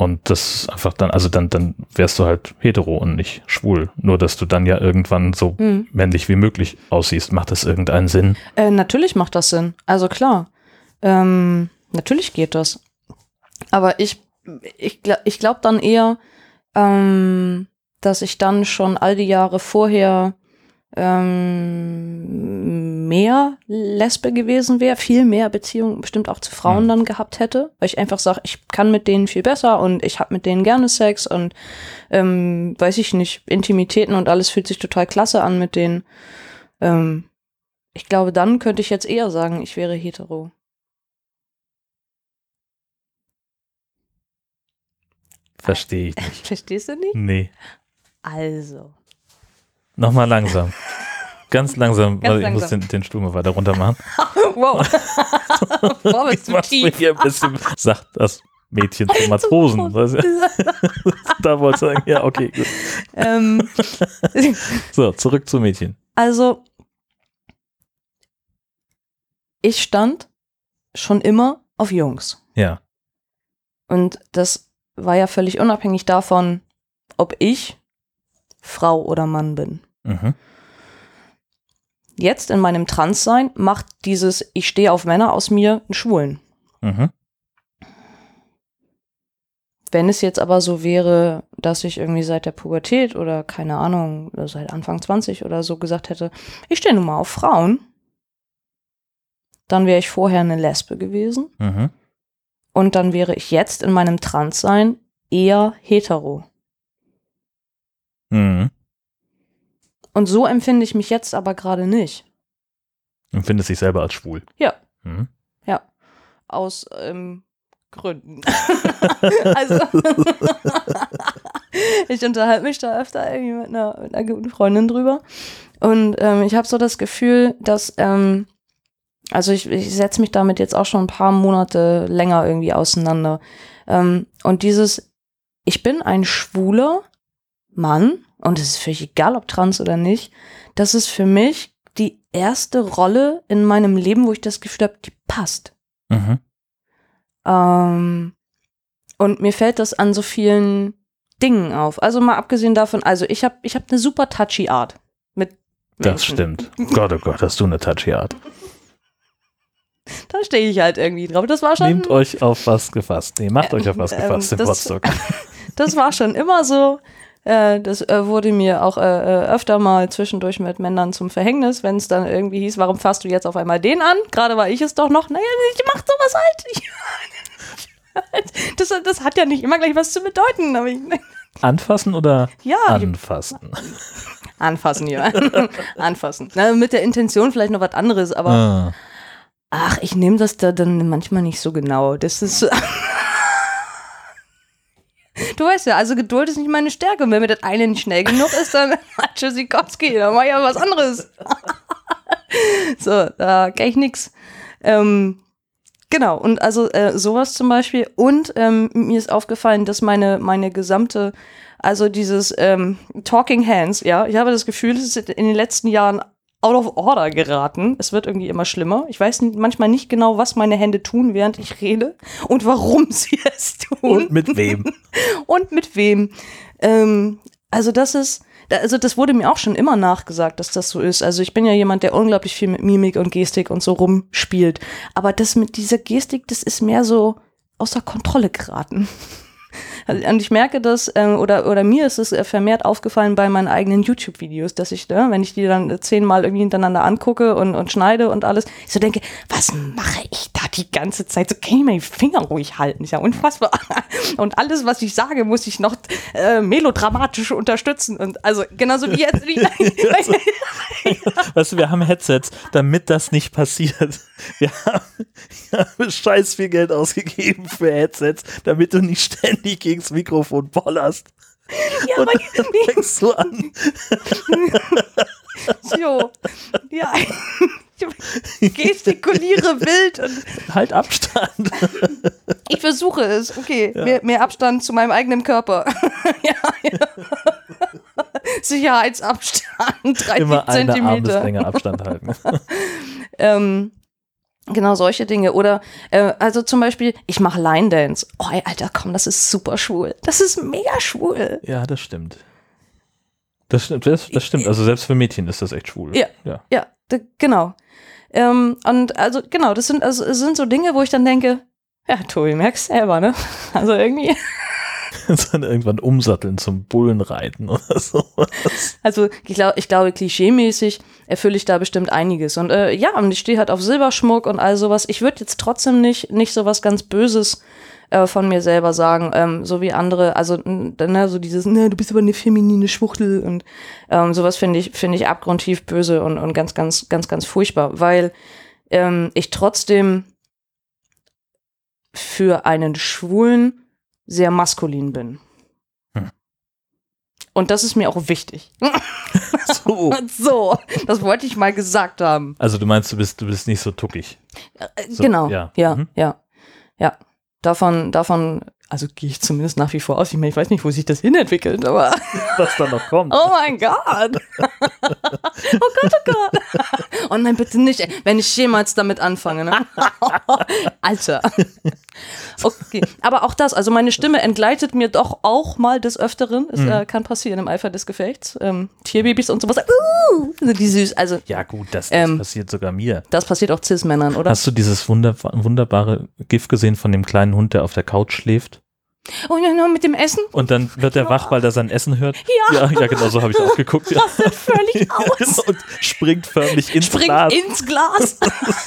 Und das einfach dann, also dann, dann wärst du halt hetero und nicht schwul. Nur, dass du dann ja irgendwann so Hm. männlich wie möglich aussiehst. Macht das irgendeinen Sinn? Äh, natürlich macht das Sinn. Also klar. Ähm, natürlich geht das. Aber ich, ich, ich glaube dann eher, ähm, dass ich dann schon all die Jahre vorher ähm, mehr Lesbe gewesen wäre, viel mehr Beziehungen bestimmt auch zu Frauen Mhm. dann gehabt hätte, weil ich einfach sage, ich kann mit denen viel besser und ich habe mit denen gerne Sex und ähm, weiß ich nicht, Intimitäten und alles fühlt sich total klasse an mit denen. Ähm, ich glaube, dann könnte ich jetzt eher sagen, ich wäre hetero. Verstehe ich nicht. Verstehst du nicht? Nee. Also. Nochmal langsam. Ganz langsam, Ganz weil ich muss langsam. den, den Stuhl mal weiter runter machen. Wow. Boah, bist Ich du tief. hier ein bisschen, sagt das Mädchen zu Matrosen. da wollte ich sagen, ja, okay, ähm, So, zurück zum Mädchen. also, ich stand schon immer auf Jungs. Ja. Und das war ja völlig unabhängig davon, ob ich Frau oder Mann bin. Mhm. Jetzt in meinem Transsein macht dieses Ich stehe auf Männer aus mir einen Schwulen. Mhm. Wenn es jetzt aber so wäre, dass ich irgendwie seit der Pubertät oder keine Ahnung, seit Anfang 20 oder so gesagt hätte, ich stehe nun mal auf Frauen, dann wäre ich vorher eine Lesbe gewesen Mhm. und dann wäre ich jetzt in meinem Transsein eher hetero. Mhm. Und so empfinde ich mich jetzt aber gerade nicht. Und findest dich selber als schwul. Ja. Mhm. Aus ähm, Gründen. also, ich unterhalte mich da öfter irgendwie mit einer, mit einer guten Freundin drüber. Und ähm, ich habe so das Gefühl, dass, ähm, also ich, ich setze mich damit jetzt auch schon ein paar Monate länger irgendwie auseinander. Ähm, und dieses, ich bin ein schwuler Mann, und es ist völlig egal, ob trans oder nicht, das ist für mich die erste Rolle in meinem Leben, wo ich das Gefühl habe, die passt. Mhm. Ähm, und mir fällt das an so vielen Dingen auf. Also mal abgesehen davon, also ich habe ich hab eine super touchy Art mit Das stimmt. Gott, oh Gott, hast du eine touchy Art. Da stehe ich halt irgendwie drauf. Das war schon, Nehmt euch auf was gefasst. Nee, macht euch auf was Ähm, gefasst im das- Potsdok. das war schon immer so. Äh, das äh, wurde mir auch äh, äh, öfter mal zwischendurch mit Männern zum Verhängnis, wenn es dann irgendwie hieß, warum fasst du jetzt auf einmal den an? Gerade war ich es doch noch. Naja, ich mach sowas halt. Das, das hat ja nicht immer gleich was zu bedeuten. Aber ich, Anfassen oder ja, anfassen? Anfassen, ja. Anfassen. Na, mit der Intention vielleicht noch was anderes, aber Ah. ach, ich nehme das da dann manchmal nicht so genau. Das ist. Du weißt ja, also Geduld ist nicht meine Stärke. Und wenn mir das eine nicht schnell genug ist, dann Tschüssikowski, dann mach ich ja was anderes. so, da kann ich nix. Ähm, genau, und also äh, sowas zum Beispiel. Und ähm, mir ist aufgefallen, dass meine, meine gesamte, also dieses ähm, Talking Hands, ja, ich habe das Gefühl, es ist in den letzten Jahren out of order geraten. Es wird irgendwie immer schlimmer. Ich weiß manchmal nicht genau, was meine Hände tun, während ich rede und warum sie es tun. Und mit wem? und mit wem. Ähm, also das ist, also das wurde mir auch schon immer nachgesagt, dass das so ist. Also ich bin ja jemand, der unglaublich viel mit Mimik und Gestik und so rumspielt. Aber das mit dieser Gestik, das ist mehr so außer Kontrolle geraten. Und ich merke das, ähm, oder, oder mir ist es äh, vermehrt aufgefallen bei meinen eigenen YouTube-Videos, dass ich, ne, wenn ich die dann äh, zehnmal irgendwie hintereinander angucke und, und schneide und alles, ich so denke, was mache ich da die ganze Zeit? So kann ich mir die Finger ruhig halten, ist ja unfassbar. Und alles, was ich sage, muss ich noch äh, melodramatisch unterstützen. Und also genauso wie jetzt. Wie, weißt du, wir haben Headsets, damit das nicht passiert. Wir haben, wir haben scheiß viel Geld ausgegeben für Headsets, damit du nicht ständig gegens Mikrofon bollerst. Ja, Und aber dann fängst du an. so. Ja. Ich gestikuliere wild und Halt Abstand. ich versuche es. Okay, mehr, mehr Abstand zu meinem eigenen Körper. ja, ja. Sicherheitsabstand, 30 Immer eine Zentimeter. Armeslänge Abstand halten. Ähm, genau solche Dinge. Oder äh, also zum Beispiel, ich mache Line Dance. Oh, ey, Alter, komm, das ist super schwul. Das ist mega schwul. Ja, das stimmt. Das, stimmt- das, das stimmt. Also selbst für Mädchen ist das echt schwul. Ja. ja. Ja, genau. Ähm, und also genau, das sind also es sind so Dinge, wo ich dann denke, ja, Tobi, merkst selber, ne? Also irgendwie, Dann irgendwann umsatteln zum Bullenreiten oder so. also ich, glaub, ich glaube, klischeemäßig erfülle ich da bestimmt einiges. Und äh, ja, und ich stehe halt auf Silberschmuck und all sowas. Ich würde jetzt trotzdem nicht, nicht so was ganz Böses äh, von mir selber sagen, ähm, so wie andere, also ne, so dieses, ne, du bist aber eine feminine Schwuchtel und ähm, sowas finde ich, finde ich abgrundtief böse und, und ganz, ganz, ganz, ganz furchtbar, weil ähm, ich trotzdem für einen Schwulen sehr maskulin bin. Hm. Und das ist mir auch wichtig. So. so, das wollte ich mal gesagt haben. Also du meinst, du bist, du bist nicht so tuckig. Äh, So, genau, ja. ja, ja, Mhm. ja, Davon, davon, also gehe ich zumindest nach wie vor aus. Ich meine, ich weiß nicht, wo sich das hinentwickelt, aber Was da noch kommt. oh mein Gott. oh Gott, oh Gott. Oh nein, bitte nicht, wenn ich jemals damit anfange. Ne? Alter. Okay, aber auch das, also meine Stimme entgleitet mir doch auch mal des Öfteren. Es Mhm. äh, kann passieren im Eifer des Gefechts. Ähm, Tierbabys und sowas. Uh, sind die süß. Also Ja gut, das, das Ähm. passiert sogar mir. das passiert auch Cis-Männern, oder? Hast du dieses wunder wunderbare GIF gesehen von dem kleinen Hund, der auf der Couch schläft? Oh ja, mit dem Essen? Und dann wird er wach, weil er sein Essen hört? Ja. Ja, ja genau so habe ich auch geguckt. Ja. rastet völlig aus. und springt förmlich ins Springt Glas. ins Glas.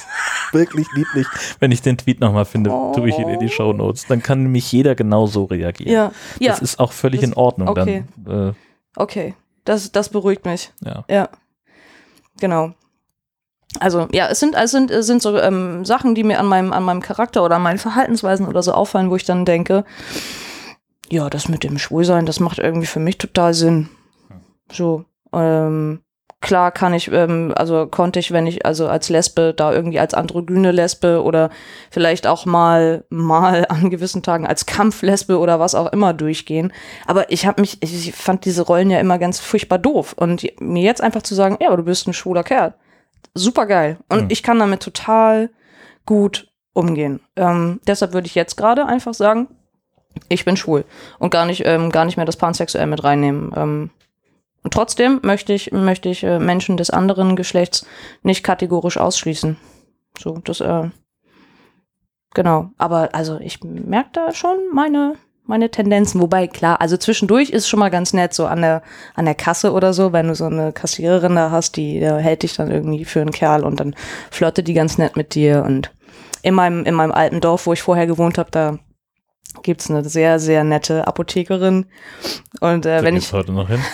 Wirklich lieblich. Wenn ich den Tweet nochmal finde, tue ich ihn in die Shownotes. Dann kann nämlich jeder genauso reagieren. ja, ja, Das ist auch völlig Das- in Ordnung. okay. Dann, äh, okay. Das, das beruhigt mich. ja. Ja, genau. Also ja, es sind, es sind, es sind so ähm, Sachen, die mir an meinem, an meinem Charakter oder an meinen Verhaltensweisen oder so auffallen, wo ich dann denke, ja, das mit dem Schwulsein, das macht irgendwie für mich total Sinn. So, ähm, klar kann ich, ähm, also konnte ich, wenn ich also als Lesbe da irgendwie als androgyne Lesbe oder vielleicht auch mal mal an gewissen Tagen als Kampflesbe oder was auch immer durchgehen. Aber ich habe mich, ich fand diese Rollen ja immer ganz furchtbar doof und mir jetzt einfach zu sagen, ja, aber du bist ein schwuler Kerl, super geil und Mhm. ich kann damit total gut umgehen. Ähm, deshalb würde ich jetzt gerade einfach sagen, ich bin schwul und gar nicht, ähm, gar nicht mehr das Pansexuell mit reinnehmen. Ähm, und trotzdem möchte ich, möchte ich äh, Menschen des anderen Geschlechts nicht kategorisch ausschließen. So, das, äh, genau. Aber also ich merke da schon meine, meine Tendenzen. Wobei, klar, also zwischendurch ist schon mal ganz nett, so an der, an der Kasse oder so, wenn du so eine Kassiererin da hast, die äh, hält dich dann irgendwie für einen Kerl und dann flirtet die ganz nett mit dir. Und in meinem, in meinem alten Dorf, wo ich vorher gewohnt habe, da gibt's eine sehr, sehr nette Apothekerin. Und äh, Da wenn ich heute noch hin.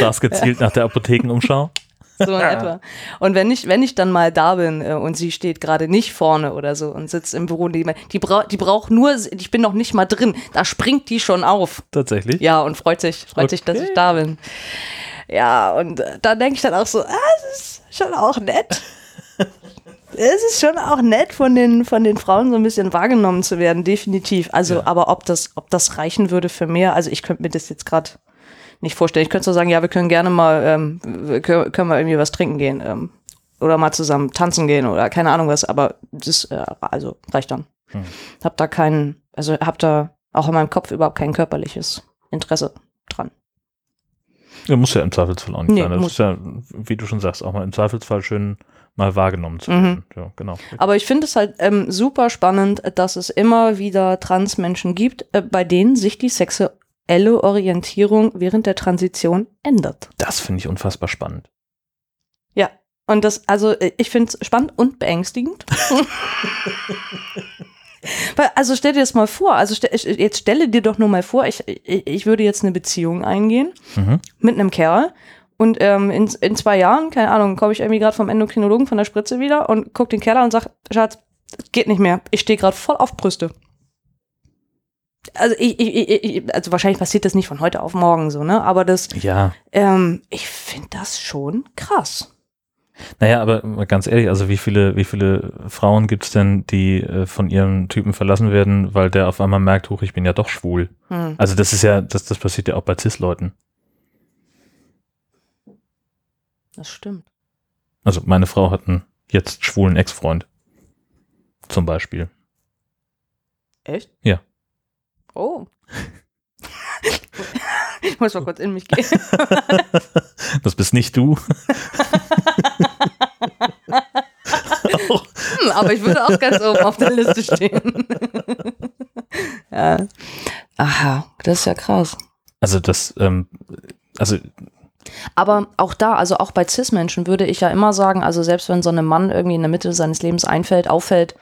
Das gezielt nach der Apothekenumschau. So in etwa. Und wenn ich, wenn ich dann mal da bin äh, und sie steht gerade nicht vorne oder so und sitzt im Büro, die, die, bra die braucht nur, ich bin noch nicht mal drin, da springt die schon auf. Tatsächlich? Ja, und freut sich, freut okay. sich, dass ich da bin. Ja, und äh, da denke ich dann auch so, ah, das ist schon auch nett. es ist schon auch nett, von den, von den Frauen so ein bisschen wahrgenommen zu werden, definitiv. Also, ja. aber ob das, ob das reichen würde für mehr, also ich könnte mir das jetzt gerade nicht vorstellen. Ich könnte so sagen, ja, wir können gerne mal, ähm, können, können wir irgendwie was trinken gehen ähm, oder mal zusammen tanzen gehen oder keine Ahnung was, aber das äh, also reicht dann. Hm. Hab da keinen, also hab da auch in meinem Kopf überhaupt kein körperliches Interesse dran. Ja, muss ja im Zweifelsfall auch nicht nee, sein. Das ist ja, wie du schon sagst, auch mal im Zweifelsfall schön mal wahrgenommen zu werden. Mhm. Ja, genau. Aber ich finde es halt ähm, super spannend, dass es immer wieder Transmenschen gibt, äh, bei denen sich die sexuelle Orientierung während der Transition ändert. Das finde ich unfassbar spannend. Ja, und das, also äh, ich finde es spannend und beängstigend. also stell dir das mal vor, also jetzt stelle dir doch nur mal vor, ich, ich, ich würde jetzt eine Beziehung eingehen mhm. mit einem Kerl und ähm, in, in zwei Jahren, keine Ahnung, komme ich irgendwie gerade vom Endokrinologen von der Spritze wieder und gucke den Kerl an und sage, Schatz, geht nicht mehr, ich stehe gerade voll auf Brüste. Also ich, ich, ich, also wahrscheinlich passiert das nicht von heute auf morgen so, ne? Aber das, ja. ähm, ich finde das schon krass. Naja, aber ganz ehrlich, also wie viele, wie viele Frauen gibt es denn, die äh, von ihrem Typen verlassen werden, weil der auf einmal merkt, hoch, ich bin ja doch schwul. Hm. Also das ist ja, das, das passiert ja auch bei Cis-Leuten. Das stimmt. Also meine Frau hat einen jetzt schwulen Ex-Freund. Zum Beispiel. Echt? Ja. Oh. ich muss mal kurz in mich gehen. das bist nicht du. hm, aber ich würde auch ganz oben auf der Liste stehen. ja. Aha, das ist ja krass. Also das, ähm, also aber auch da, also auch bei Cis-Menschen würde ich ja immer sagen, also selbst wenn so einem Mann irgendwie in der Mitte seines Lebens einfällt, auffällt,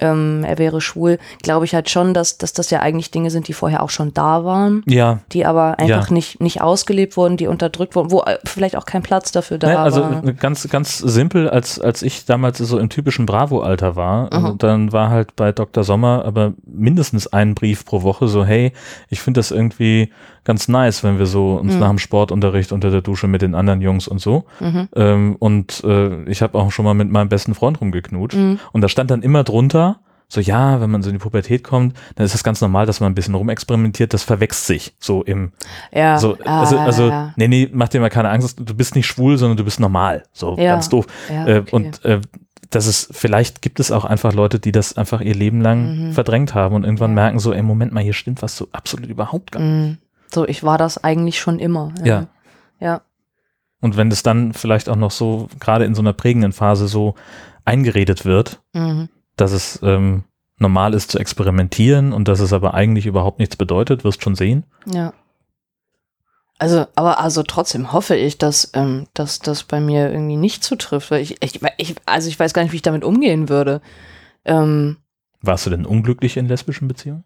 ähm, er wäre schwul, glaube ich halt schon, dass, dass das ja eigentlich Dinge sind, die vorher auch schon da waren. Ja. Die aber einfach ja. nicht, nicht ausgelebt wurden, die unterdrückt wurden, wo äh, vielleicht auch kein Platz dafür da Nein, also war. Also ganz, ganz simpel, als, als ich damals so im typischen Bravo-Alter war, also dann war halt bei Dr. Sommer aber mindestens ein Brief pro Woche so, hey, ich finde das irgendwie ganz nice, wenn wir so uns mhm. nach dem Sportunterricht unter der Dusche mit den anderen Jungs und so. Mhm. Ähm, und äh, ich habe auch schon mal mit meinem besten Freund rumgeknutscht. Mhm. Und da stand dann immer drunter, so ja, wenn man so in die Pubertät kommt, dann ist das ganz normal, dass man ein bisschen rumexperimentiert, das verwechselt sich so im ja, so also, ah, also ja. nee, nee, mach dir mal keine Angst, du bist nicht schwul, sondern du bist normal, so ja. ganz doof. Ja, äh, okay. Und äh, das ist, vielleicht gibt es auch einfach Leute, die das einfach ihr Leben lang mhm. verdrängt haben und irgendwann merken so, ey, Moment mal, hier stimmt was so absolut überhaupt gar nicht. Mhm. So, ich war das eigentlich schon immer. Ja. Ja. Und wenn es dann vielleicht auch noch so, gerade in so einer prägenden Phase so eingeredet wird, mhm dass es ähm, normal ist zu experimentieren und dass es aber eigentlich überhaupt nichts bedeutet, wirst schon sehen. Ja. Also, aber also trotzdem hoffe ich, dass, ähm, dass das bei mir irgendwie nicht zutrifft, weil ich, ich, ich, also ich weiß gar nicht, wie ich damit umgehen würde. Ähm, Warst du denn unglücklich in lesbischen Beziehungen?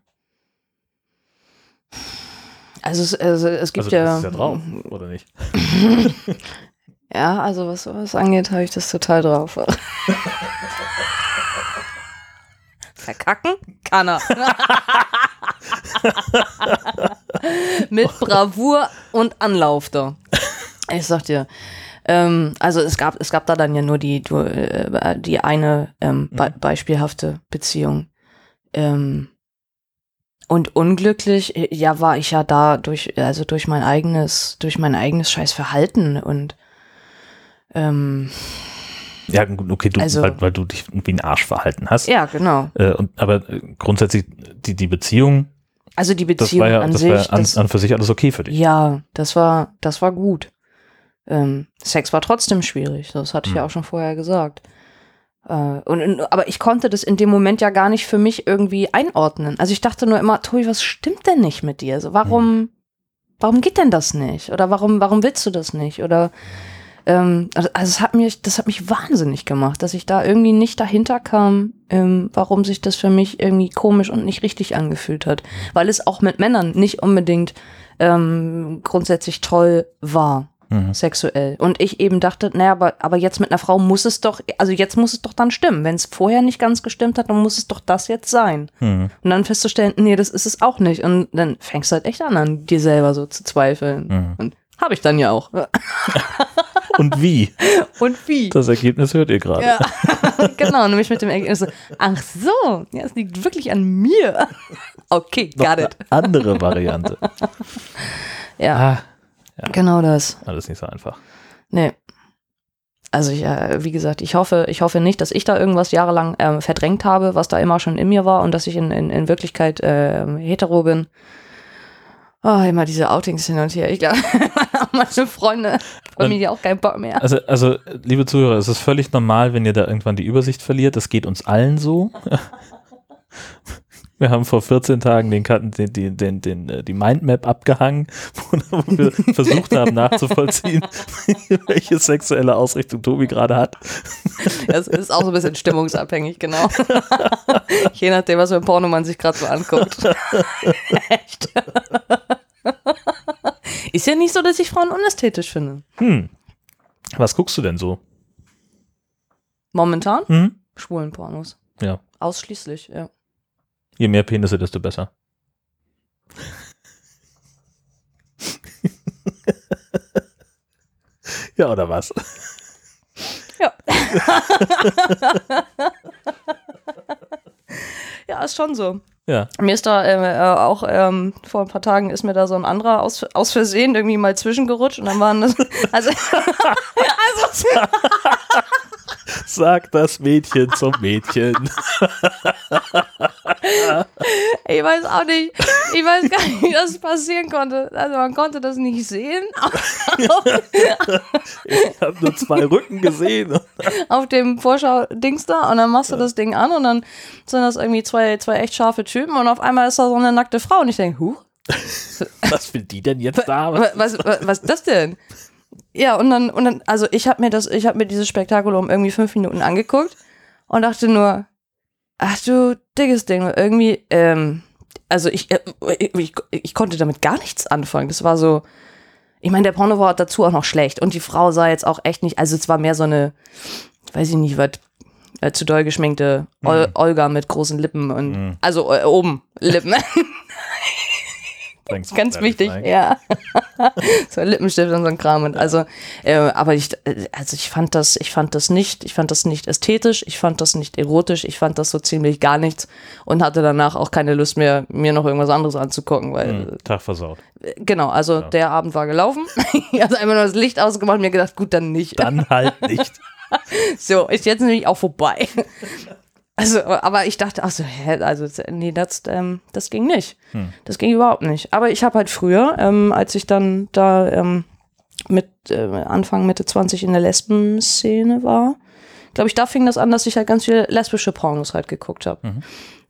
Also es, also es gibt also, ja. Das ist ja drauf, oder nicht? ja, also was sowas angeht, habe ich das total drauf. Verkacken kann er. Mit Bravour und Anlauf da. Ich sag dir. Ähm, also es gab, es gab da dann ja nur die, die, äh, die eine ähm, be mhm. beispielhafte Beziehung. Ähm, und unglücklich, äh, ja, war ich ja da durch, also durch mein eigenes, durch mein eigenes scheiß Verhalten und ähm, ja, okay, du, also, weil, weil, du dich wie ein Arsch verhalten hast. Ja, genau. Äh, und, aber äh, grundsätzlich die, die Beziehung. Also die Beziehung ja, an sich. War ja an, das, an für sich alles okay für dich. Ja, das war, das war gut. Ähm, Sex war trotzdem schwierig. Das hatte ich hm. ja auch schon vorher gesagt. Äh, und, aber ich konnte das in dem Moment ja gar nicht für mich irgendwie einordnen. Also ich dachte nur immer, Tobi, was stimmt denn nicht mit dir? So, warum, hm. warum geht denn das nicht? Oder warum, warum willst du das nicht? Oder ähm, also, also es hat mich, das hat mich wahnsinnig gemacht, dass ich da irgendwie nicht dahinter kam, ähm, warum sich das für mich irgendwie komisch und nicht richtig angefühlt hat. Weil es auch mit Männern nicht unbedingt ähm, grundsätzlich toll war. Mhm. sexuell. Und ich eben dachte, naja, aber, aber jetzt mit einer Frau muss es doch, also jetzt muss es doch dann stimmen. Wenn es vorher nicht ganz gestimmt hat, dann muss es doch das jetzt sein. Mhm. Und dann festzustellen, nee, das ist es auch nicht. Und dann fängst du halt echt an, an dir selber so zu zweifeln. Mhm. Und habe ich dann ja auch. Und wie? Und wie? Das Ergebnis hört ihr gerade. Ja, genau, nämlich mit dem Ergebnis so, ach so, ja, es liegt wirklich an mir. Okay, Noch got eine it. andere Variante. Ja, Ah, genau das. alles nicht so einfach. Nee. Also ich, äh, wie gesagt, ich hoffe, ich hoffe nicht, dass ich da irgendwas jahrelang ähm, verdrängt habe, was da immer schon in mir war und dass ich in, in, in Wirklichkeit ähm, hetero bin. Oh, immer diese Outings hin und her. Ich glaube, meine Freunde, Familie auch keinen Bock mehr. Also, also, liebe Zuhörer, es ist völlig normal, wenn ihr da irgendwann die Übersicht verliert. Das geht uns allen so. Wir haben vor 14 Tagen den, den, den, den, äh, die Mindmap abgehangen, wo wir versucht haben nachzuvollziehen, welche sexuelle Ausrichtung Tobi gerade hat. Das ist auch so ein bisschen stimmungsabhängig, genau. Je nachdem, was für ein Porno man sich gerade so anguckt. Echt. Ist ja nicht so, dass ich Frauen unästhetisch finde. Hm. Was guckst du denn so? Momentan Hm? schwulen Pornos. Ja. Ausschließlich, ja. Je mehr Penisse, desto besser. ja, oder was? Ja. ja, ist schon so. Ja. Mir ist da äh, äh, auch ähm, vor ein paar Tagen ist mir da so ein anderer aus, aus Versehen irgendwie mal zwischengerutscht und dann waren das, also, also Sag das Mädchen zum Mädchen. ich weiß auch nicht, ich weiß gar nicht, wie das passieren konnte. Also man konnte das nicht sehen Ich habe nur zwei Rücken gesehen. auf dem Vorschau-Dings da und dann machst du das Ding an und dann sind das irgendwie zwei, zwei echt scharfe Typen und auf einmal ist da so eine nackte Frau und ich denke, huch, Was will die denn jetzt da? Wa- Was, was, was ist das denn? Ja, und dann, und dann, also ich habe mir das, ich habe mir dieses Spektakulum irgendwie fünf Minuten angeguckt und dachte nur, ach du dickes Ding, irgendwie, ähm, also ich, äh, ich, ich, konnte damit gar nichts anfangen. Das war so, ich meine, der Porno war dazu auch noch schlecht und die Frau sah jetzt auch echt nicht, also es war mehr so eine, weiß ich nicht, was, äh, zu doll geschminkte Ol Olga mit großen Lippen und, Mhm. also äh, oben Lippen. Bring's Ganz wichtig, ja. so ein Lippenstift und so ein Kram. Und also, äh, aber ich, äh, also ich fand das, ich fand das nicht, ich fand das nicht ästhetisch, ich fand das nicht erotisch, ich fand das so ziemlich gar nichts und hatte danach auch keine Lust mehr, mir noch irgendwas anderes anzugucken, weil, Hm, Tag versaut. äh, genau, also Ja. der Abend war gelaufen. ich hatte einfach nur das Licht ausgemacht und mir gedacht, gut, dann nicht. Dann halt nicht. So, ist jetzt nämlich auch vorbei. Also, aber ich dachte, ach so, hä, also, nee, das, ähm, das ging nicht. Hm. Das ging überhaupt nicht. Aber ich habe halt früher, ähm, als ich dann da ähm, mit äh, Anfang, Mitte 20 in der Lesben-Szene war, glaube ich, da fing das an, dass ich halt ganz viele lesbische Pornos halt geguckt habe. Mhm.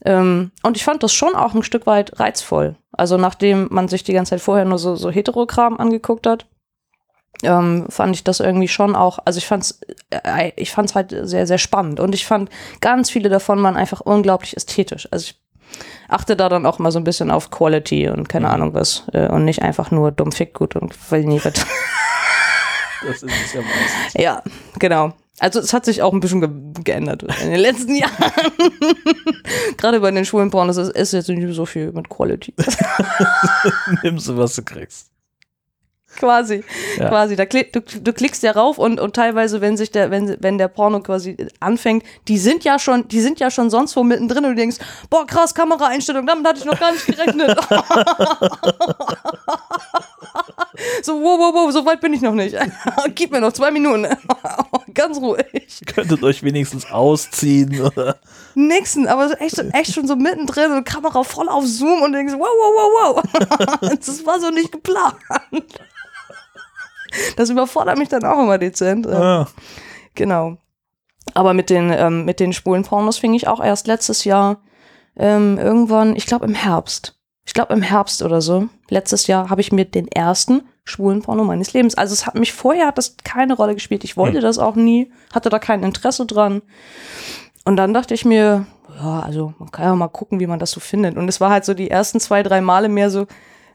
Ähm, und ich fand das schon auch ein Stück weit reizvoll. Also nachdem man sich die ganze Zeit vorher nur so, so Heterokram angeguckt hat, ähm, fand ich das irgendwie schon auch, also ich fand's, äh, ich fand's halt sehr, sehr spannend und ich fand ganz viele davon waren einfach unglaublich ästhetisch. Also ich achte da dann auch mal so ein bisschen auf Quality und keine Mhm. Ahnung was äh, und nicht einfach nur dumm fick gut und weil nie was. Das ist es ja meistens. ja, genau. Also es hat sich auch ein bisschen ge geändert in den letzten Jahren. Gerade bei den schwulen Pornos ist, ist jetzt nicht so viel mit Quality. Nimmst du, was du kriegst. Quasi, Ja. quasi. Da klick, du, du klickst ja rauf und, und teilweise, wenn sich der, wenn, wenn der Porno quasi anfängt, die sind ja schon, die sind ja schon sonst wo mittendrin und du denkst, boah, krass, Kameraeinstellung, damit hatte ich noch gar nicht gerechnet. so, wow, wow, wow, so weit bin ich noch nicht. Gib mir noch zwei Minuten. Ganz ruhig. Könntet euch wenigstens ausziehen. Oder? Nixon, aber echt, echt schon so mittendrin und Kamera voll auf Zoom und denkst, wow, wow, wow, wow. das war so nicht geplant. Das überfordert mich dann auch immer dezent. Ähm, Ah. Genau. Aber mit den, ähm, mit den schwulen Pornos fing ich auch erst letztes Jahr ähm, irgendwann, ich glaube im Herbst. Ich glaube im Herbst oder so. Letztes Jahr habe ich mir den ersten schwulen Porno meines Lebens. Also es hat mich vorher hat das keine Rolle gespielt. Ich wollte das auch nie, hatte da kein Interesse dran. Und dann dachte ich mir, ja, also man kann ja mal gucken, wie man das so findet. Und es war halt so die ersten zwei, drei Male mehr so,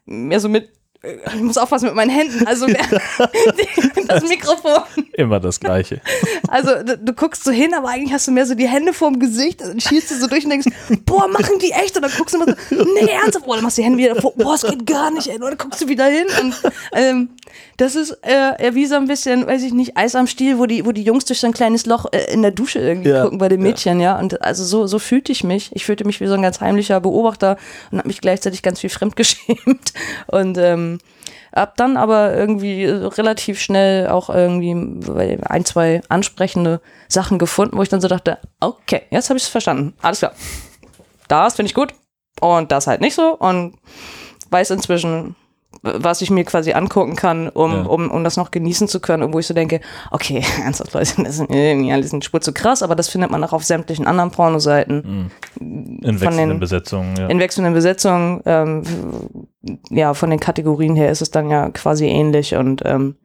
mehr so mit ich muss aufpassen mit meinen Händen. Also der, das Mikrofon. Immer das Gleiche. Also du, du, guckst so hin, aber eigentlich hast du mehr so die Hände vorm Gesicht und schielst du so durch und denkst, boah, machen die echt? Und dann guckst du immer so, nee, ernsthaft, boah, dann machst du die Hände wieder vor, boah, es geht gar nicht, ey. Und dann guckst du wieder hin und ähm, das ist äh, wie so ein bisschen, weiß ich nicht, Eis am Stiel, wo die, wo die Jungs durch so ein kleines Loch äh, in der Dusche irgendwie ja, gucken bei den Mädchen, ja. ja. Und also so, so fühlte ich mich. Ich fühlte mich wie so ein ganz heimlicher Beobachter und habe mich gleichzeitig ganz viel fremdgeschämt. Und ähm, hab dann aber irgendwie relativ schnell auch irgendwie ein, zwei ansprechende Sachen gefunden, wo ich dann so dachte, okay, jetzt habe ich es verstanden. Alles klar. Das finde ich gut und das halt nicht so und weiß inzwischen, was ich mir quasi angucken kann, um, ja. um, um das noch genießen zu können, und wo ich so denke, okay, ernsthaft Leute, das ist irgendwie alles eine Spur zu krass, aber das findet man auch auf sämtlichen anderen Pornoseiten. Mhm. In wechselnden den, Besetzungen, ja. In wechselnden Besetzungen, ähm, ja, von den Kategorien her ist es dann ja quasi ähnlich und ähm,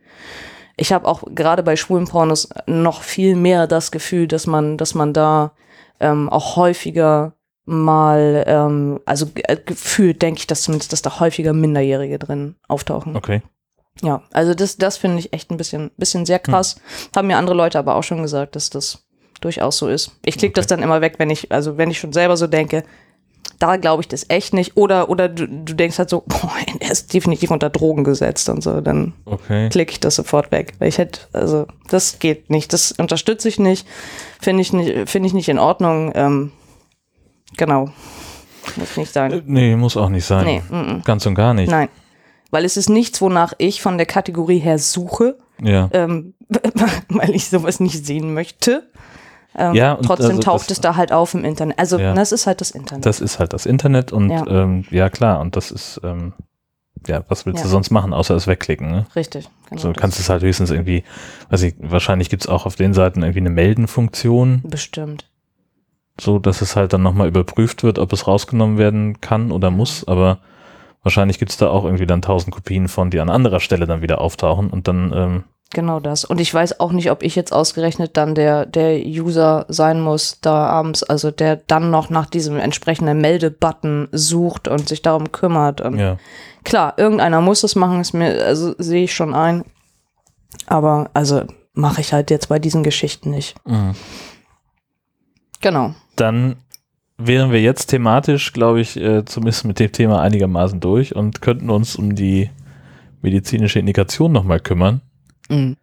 ich habe auch gerade bei schwulen Pornos noch viel mehr das Gefühl, dass man, dass man da ähm, auch häufiger mal, ähm, also äh, gefühlt denke ich das zumindest, dass da häufiger Minderjährige drin auftauchen. Okay. Ja, also das, das finde ich echt ein bisschen, bisschen sehr krass. Hm. Haben mir andere Leute aber auch schon gesagt, dass das durchaus so ist. Ich klicke okay. das dann immer weg, wenn ich, also wenn ich schon selber so denke, da glaube ich das echt nicht. Oder, oder du, du denkst halt so, boah, er ist definitiv unter Drogen gesetzt und so, dann okay. klicke ich das sofort weg. Weil ich hätte, also das geht nicht, das unterstütze ich nicht, finde ich nicht, finde ich nicht in Ordnung. Ähm, Genau. Muss nicht sein. Äh, nee, muss auch nicht sein. Nee, m -m. Ganz und gar nicht. Nein. Weil es ist nichts, wonach ich von der Kategorie her suche. Ja. Ähm, weil ich sowas nicht sehen möchte. Ähm, ja, und trotzdem also taucht es da halt auf im Internet. Also, ja, das ist halt das Internet. Das ist halt das Internet und ja, ähm, ja klar, und das ist, ähm, ja, was willst du sonst machen, außer es wegklicken, ne? Richtig. Genau so, du kannst es halt höchstens irgendwie, weiß ich, wahrscheinlich gibt es auch auf den Seiten irgendwie eine Meldenfunktion. Bestimmt so dass es halt dann nochmal überprüft wird, ob es rausgenommen werden kann oder muss, aber wahrscheinlich gibt es da auch irgendwie dann tausend Kopien von, die an anderer Stelle dann wieder auftauchen und dann ähm Genau das. Und ich weiß auch nicht, ob ich jetzt ausgerechnet dann der, der User sein muss, da abends, also der dann noch nach diesem entsprechenden Meldebutton sucht und sich darum kümmert. Und ja. Klar, irgendeiner muss es machen, ist mir, also sehe ich schon ein. Aber also mache ich halt jetzt bei diesen Geschichten nicht. Mhm. Genau dann wären wir jetzt thematisch, glaube ich, äh, zumindest mit dem Thema einigermaßen durch und könnten uns um die medizinische Indikation nochmal kümmern. Mhm.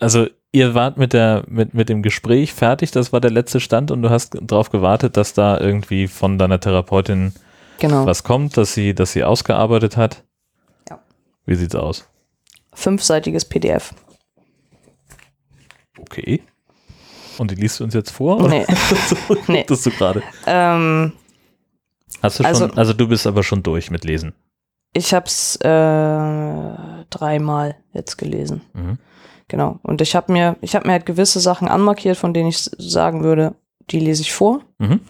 Also ihr wart mit der mit mit dem Gespräch fertig, das war der letzte Stand und du hast darauf gewartet, dass da irgendwie von deiner Therapeutin genau. was kommt, dass sie dass sie ausgearbeitet hat. Ja. Wie sieht's aus? Fünfseitiges PDF. Okay. Und die liest du uns jetzt vor? Nee. nee. Das du gerade. Ähm, Hast du schon, also, also du bist aber schon durch mit Lesen. Ich habe es äh, dreimal jetzt gelesen. Mhm. Genau. Und ich habe mir, ich habe mir halt gewisse Sachen anmarkiert, von denen ich sagen würde, die lese ich vor. Mhm.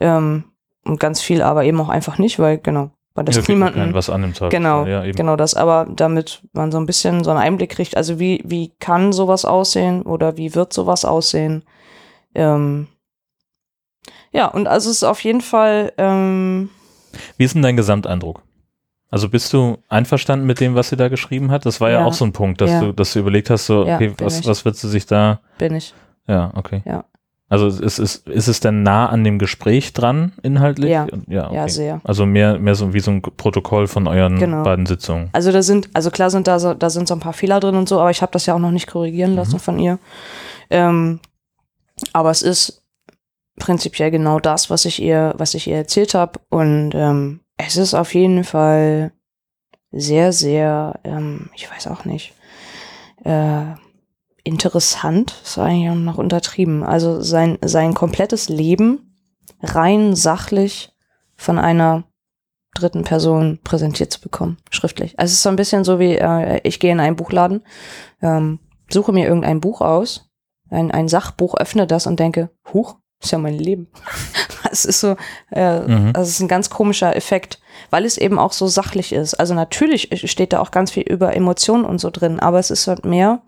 Ähm, und ganz viel aber eben auch einfach nicht, weil genau, weil das ja, niemanden was an dem Tag. Genau, ja, genau das. Aber damit man so ein bisschen so einen Einblick kriegt, also wie wie kann sowas aussehen oder wie wird sowas aussehen? Ähm, ja, und also es ist auf jeden Fall. Ähm, wie ist denn dein Gesamteindruck? Also bist du einverstanden mit dem, was sie da geschrieben hat? Das war ja, ja auch so ein Punkt, dass du, dass du überlegt hast, so, okay, was, was wird sie sich da? Bin ich. Ja, okay. Ja. Also ist es, ist es denn nah an dem Gespräch dran, inhaltlich? Ja, ja, okay. ja sehr. Also mehr, mehr so wie so ein Protokoll von euren genau. beiden Sitzungen. Also da sind, also klar sind da so, da sind so ein paar Fehler drin und so, aber ich habe das ja auch noch nicht korrigieren lassen mhm. von ihr. Ähm, aber es ist prinzipiell genau das, was ich ihr, was ich ihr erzählt habe. Und ähm, es ist auf jeden Fall sehr, sehr, ähm, ich weiß auch nicht, äh, interessant, ist eigentlich auch noch untertrieben. Also sein, sein komplettes Leben rein sachlich von einer dritten Person präsentiert zu bekommen, schriftlich. Also es ist so ein bisschen so wie, äh, ich gehe in einen Buchladen, ähm, suche mir irgendein Buch aus, ein, ein Sachbuch, öffne das und denke, huch, ist ja mein Leben. es ist so, äh, mhm. also es ist ein ganz komischer Effekt, weil es eben auch so sachlich ist. Also natürlich steht da auch ganz viel über Emotionen und so drin, aber es ist halt mehr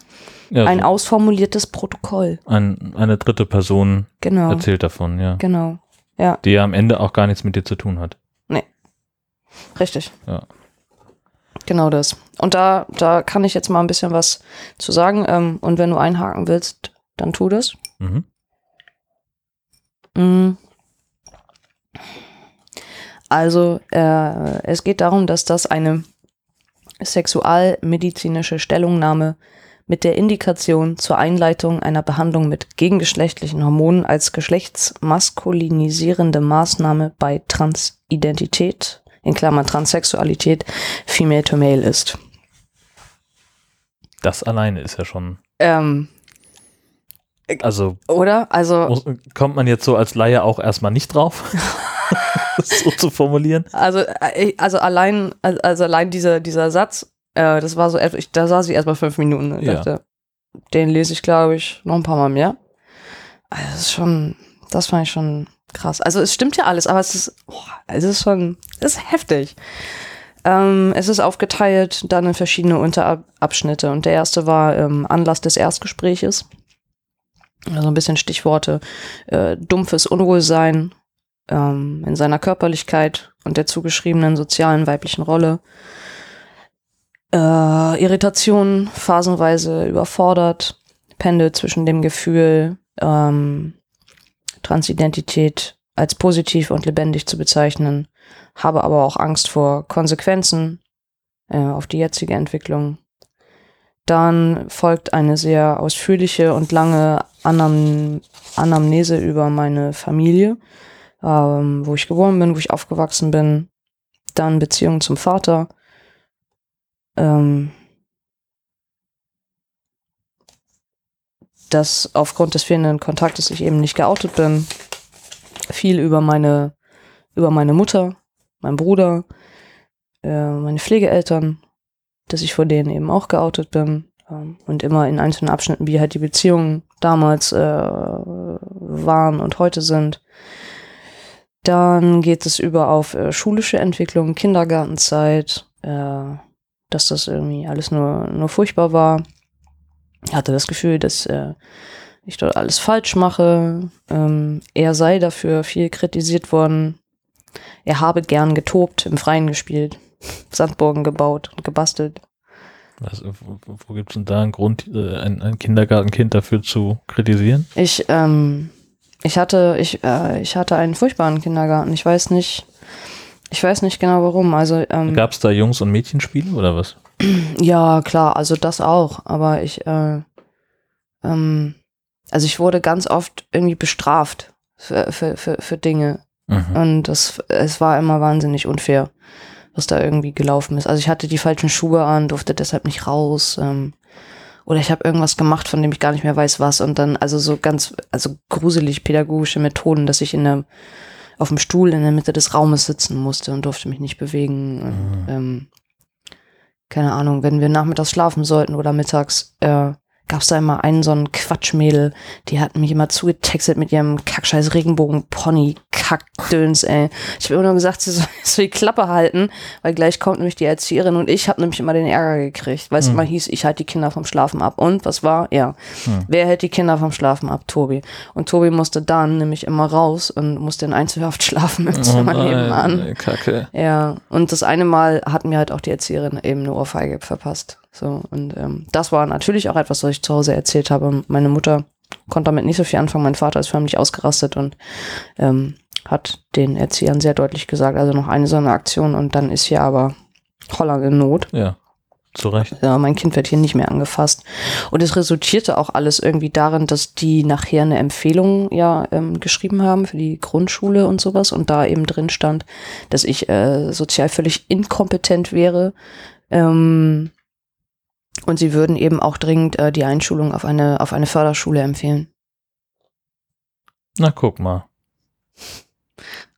ja, ein so ausformuliertes Protokoll. Ein, eine dritte Person genau. erzählt davon, ja. Genau, ja. Die ja am Ende auch gar nichts mit dir zu tun hat. Nee. Richtig. Ja. Genau das. Und da, da kann ich jetzt mal ein bisschen was zu sagen. Ähm, und wenn du einhaken willst, dann tu das. Mhm. Mm. Also, äh, es geht darum, dass das eine sexualmedizinische Stellungnahme mit der Indikation zur Einleitung einer Behandlung mit gegengeschlechtlichen Hormonen als geschlechtsmaskulinisierende Maßnahme bei Transidentität, in Klammern Transsexualität, female to male ist. Das alleine ist ja schon. Ähm, Also oder? Also, muss, kommt man jetzt so als Laie auch erstmal nicht drauf, so zu formulieren. also, äh, also allein, also allein dieser, dieser Satz, äh, das war so, etwa- ich, da saß ich erst mal fünf Minuten und Ja. dachte, den lese ich, glaube ich, noch ein paar Mal mehr. Also, das ist schon, das fand ich schon krass. Also, es stimmt ja alles, aber es ist, boah, es ist schon, es ist heftig. Ähm, es ist aufgeteilt dann in verschiedene Unterabschnitte und der erste war ähm, Anlass des Erstgespräches. Also ein bisschen Stichworte, äh, dumpfes Unwohlsein ähm, in seiner Körperlichkeit und der zugeschriebenen sozialen weiblichen Rolle. Äh, Irritation, phasenweise überfordert, pendelt zwischen dem Gefühl, ähm, Transidentität als positiv und lebendig zu bezeichnen, habe aber auch Angst vor Konsequenzen äh, auf die jetzige Entwicklung. Dann folgt eine sehr ausführliche und lange Anam Anamnese über meine Familie, ähm, wo ich geboren bin, wo ich aufgewachsen bin. Dann Beziehung zum Vater. Ähm, dass aufgrund des fehlenden Kontaktes ich eben nicht geoutet bin. Viel über meine, über meine Mutter, meinen Bruder, äh, meine Pflegeeltern, dass ich vor denen eben auch geoutet bin. Ähm, und immer in einzelnen Abschnitten, wie halt die Beziehungen damals äh, waren und heute sind. Dann geht es über auf äh, schulische Entwicklung, Kindergartenzeit, äh, dass das irgendwie alles nur, nur furchtbar war. Ich hatte das Gefühl, dass äh, ich dort alles falsch mache. Ähm, er sei dafür viel kritisiert worden. Er habe gern getobt, im Freien gespielt, Sandburgen gebaut und gebastelt. Was, wo wo gibt es denn da einen Grund, äh, ein, ein Kindergartenkind dafür zu kritisieren? Ich, ähm, ich hatte, ich, äh, ich hatte einen furchtbaren Kindergarten. Ich weiß nicht, ich weiß nicht genau warum. Also, ähm, Gab es da Jungs- und Mädchenspiele oder was? ja, klar, also das auch. Aber ich, äh, ähm, also ich wurde ganz oft irgendwie bestraft für, für, für, für Dinge. Mhm. Und das, es war immer wahnsinnig unfair, was da irgendwie gelaufen ist. Also ich hatte die falschen Schuhe an, durfte deshalb nicht raus. Ähm, oder ich habe irgendwas gemacht, von dem ich gar nicht mehr weiß was. Und dann, also so ganz, also gruselig pädagogische Methoden, dass ich in der, auf dem Stuhl in der Mitte des Raumes sitzen musste und durfte mich nicht bewegen. Und, Mhm. ähm, keine Ahnung, wenn wir nachmittags schlafen sollten oder mittags, äh, gab es da immer einen so einen Quatschmädel, die hat mich immer zugetextet mit ihrem kackscheiß Regenbogen-Pony, Kackdöns, ey. Ich habe immer nur gesagt, sie soll, soll die Klappe halten, weil gleich kommt nämlich die Erzieherin und ich habe nämlich immer den Ärger gekriegt, weil es Hm. immer hieß, ich halte die Kinder vom Schlafen ab. Und was war? Ja. Hm. Wer hält die Kinder vom Schlafen ab? Tobi. Und Tobi musste dann nämlich immer raus und musste in Einzelhaft schlafen im Zimmer nebenan. Oh Kacke. Ja, und das eine Mal hat mir halt auch die Erzieherin eben eine Ohrfeige verpasst. So, und ähm, das war natürlich auch etwas, was ich zu Hause erzählt habe. Meine Mutter konnte damit nicht so viel anfangen. Mein Vater ist förmlich ausgerastet und ähm, hat den Erziehern sehr deutlich gesagt, also noch eine so eine Aktion und dann ist hier aber Holland in Not. Ja, zu Recht. Ja, mein Kind wird hier nicht mehr angefasst. Und es resultierte auch alles irgendwie darin, dass die nachher eine Empfehlung ja ähm, geschrieben haben für die Grundschule und sowas und da eben drin stand, dass ich äh, sozial völlig inkompetent wäre. Ähm, und sie würden eben auch dringend äh, die Einschulung auf eine, auf eine Förderschule empfehlen. Na, guck mal.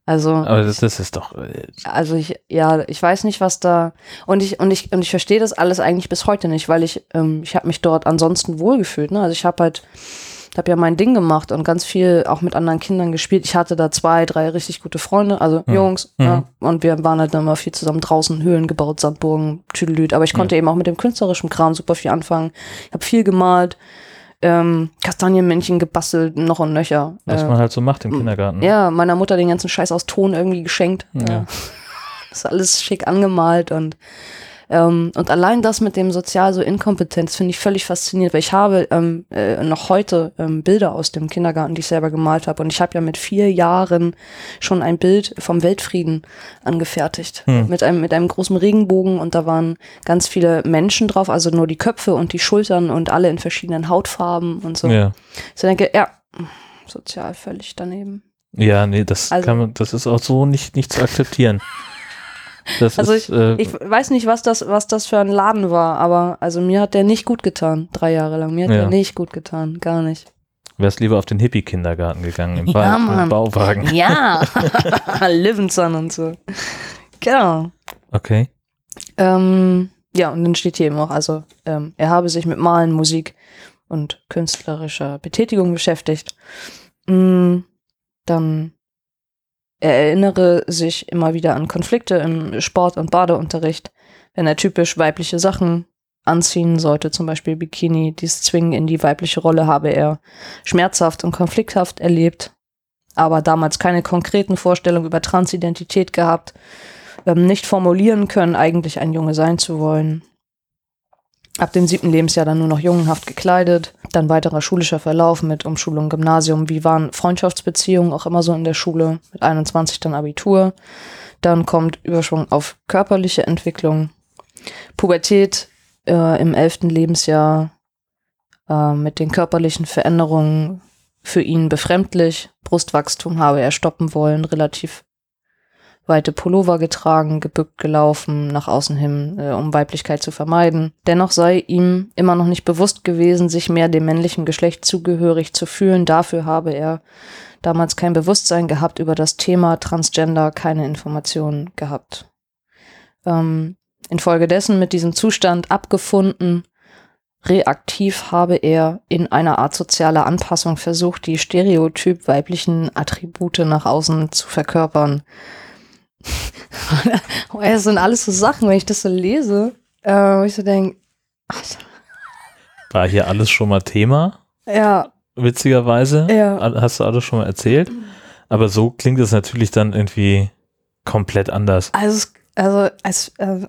Also. Aber das, das ist doch. äh, Also ich, ja, ich weiß nicht, was da und ich und ich und ich verstehe das alles eigentlich bis heute nicht, weil ich ähm, ich habe mich dort ansonsten wohlgefühlt. Ne? Also ich habe halt, habe ja mein Ding gemacht und ganz viel auch mit anderen Kindern gespielt. Ich hatte da zwei, drei richtig gute Freunde, also Mhm. Jungs, Mhm. ja, und wir waren halt immer viel zusammen draußen, Höhlen gebaut, Sandburgen, Tüdelüt. Aber ich konnte eben auch mit dem künstlerischen Kram super viel anfangen. Ich habe viel gemalt, ähm, Kastanienmännchen gebastelt, noch und nöcher. was Äh, man halt so macht im Kindergarten. ja, meiner Mutter den ganzen Scheiß aus Ton irgendwie geschenkt. Ja. ist alles schick angemalt und ähm, und allein das mit dem sozial so inkompetent, das finde ich völlig faszinierend, weil ich habe ähm, äh, noch heute ähm, Bilder aus dem Kindergarten, die ich selber gemalt habe. Und ich habe ja mit vier Jahren schon ein Bild vom Weltfrieden angefertigt. Hm. Mit einem, mit einem großen Regenbogen und da waren ganz viele Menschen drauf, also nur die Köpfe und die Schultern und alle in verschiedenen Hautfarben und so. Ja. Ich denke, ja, sozial völlig daneben. Ja, nee, das Also- kann man, das ist auch so nicht, nicht zu akzeptieren. Das Also ist, äh, Ich weiß nicht, was das, was das für ein Laden war, aber also mir hat der nicht gut getan, drei Jahre lang. Mir hat Ja. der nicht gut getan, gar nicht. wärst lieber auf den Hippie-Kindergarten gegangen im, Ja, ba im Mann. Bauwagen. Ja, Livenson und so. Genau. Okay. Ähm, ja, und dann steht hier eben auch, also ähm, er habe sich mit Malen, Musik und künstlerischer Betätigung beschäftigt. Mm, dann er erinnere sich immer wieder an Konflikte im Sport- und Badeunterricht, wenn er typisch weibliche Sachen anziehen sollte, zum Beispiel Bikini. Dies Zwingen in die weibliche Rolle habe er schmerzhaft und konflikthaft erlebt, aber damals keine konkreten Vorstellungen über Transidentität gehabt ähm, nicht formulieren können, eigentlich ein Junge sein zu wollen. Ab dem siebten Lebensjahr dann nur noch jungenhaft gekleidet, dann weiterer schulischer Verlauf mit Umschulung, Gymnasium, wie waren Freundschaftsbeziehungen auch immer so in der Schule, mit 21 dann Abitur, dann kommt Überschwung auf körperliche Entwicklung, Pubertät äh, im elften Lebensjahr äh, mit den körperlichen Veränderungen für ihn befremdlich, Brustwachstum habe er stoppen wollen, relativ weite Pullover getragen, gebückt gelaufen, nach außen hin, äh, um Weiblichkeit zu vermeiden. Dennoch sei ihm immer noch nicht bewusst gewesen, sich mehr dem männlichen Geschlecht zugehörig zu fühlen. Dafür habe er damals kein Bewusstsein gehabt über das Thema Transgender, keine Informationen gehabt. Ähm, infolgedessen mit diesem Zustand abgefunden, reaktiv habe er in einer Art sozialer Anpassung versucht, die stereotyp weiblichen Attribute nach außen zu verkörpern. Das sind alles so Sachen, wenn ich das so lese, äh, wo ich so denke, War hier alles schon mal Thema, ja, witzigerweise. Ja. Hast du alles schon mal erzählt. Aber so klingt es natürlich dann irgendwie komplett anders. also, es- also es, äh,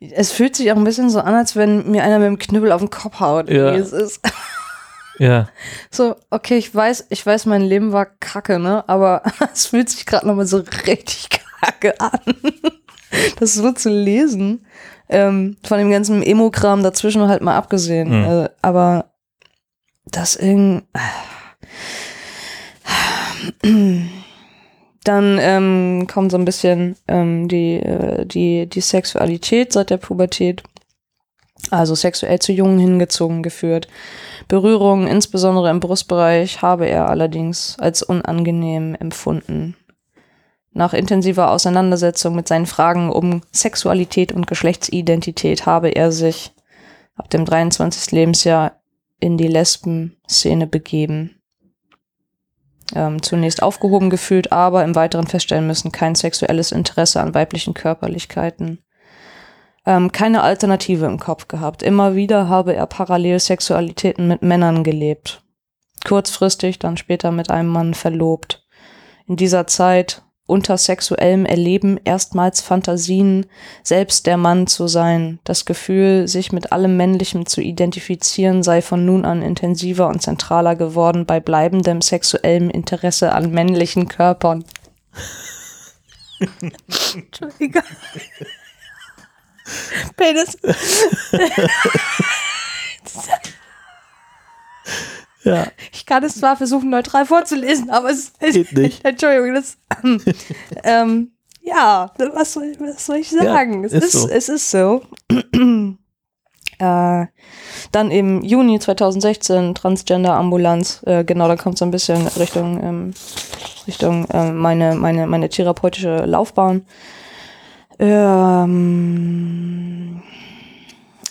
es fühlt sich auch ein bisschen so an, als wenn mir einer mit dem Knüppel auf den Kopf haut. Ja. Es ist Ja, so, okay, ich weiß, ich weiß, mein Leben war kacke, ne, aber es fühlt sich gerade nochmal so richtig kacke an. Das so zu lesen, ähm, von dem ganzen Emo-Kram dazwischen halt mal abgesehen. Mhm. Äh, aber das irgend. Dann ähm, kommt so ein bisschen ähm, die, äh, die, die Sexualität seit der Pubertät. Also sexuell zu Jungen hingezogen geführt. Berührungen, insbesondere im Brustbereich, habe er allerdings als unangenehm empfunden. Nach intensiver Auseinandersetzung mit seinen Fragen um Sexualität und Geschlechtsidentität habe er sich ab dem 23. Lebensjahr in die Lesben-Szene begeben. Ähm, zunächst aufgehoben gefühlt, aber im Weiteren feststellen müssen, kein sexuelles Interesse an weiblichen Körperlichkeiten. Ähm, keine Alternative im Kopf gehabt. Immer wieder habe er parallel Sexualitäten mit Männern gelebt. Kurzfristig, dann später mit einem Mann verlobt. In dieser Zeit unter sexuellem Erleben erstmals Fantasien, selbst der Mann zu sein. Das Gefühl, sich mit allem Männlichem zu identifizieren, sei von nun an intensiver und zentraler geworden bei bleibendem sexuellem Interesse an männlichen Körpern. Entschuldigung. Penis. ja, Ich kann es zwar versuchen, neutral vorzulesen, aber es Geht nicht. Entschuldigung, das. ähm, ja, was soll, was soll ich sagen? Ja, es, ist ist, so. es ist so. äh, dann im Juni 2016 Transgender-Ambulanz. Äh, genau, da kommt so ein bisschen Richtung, ähm, Richtung äh, meine, meine, meine therapeutische Laufbahn. Ähm,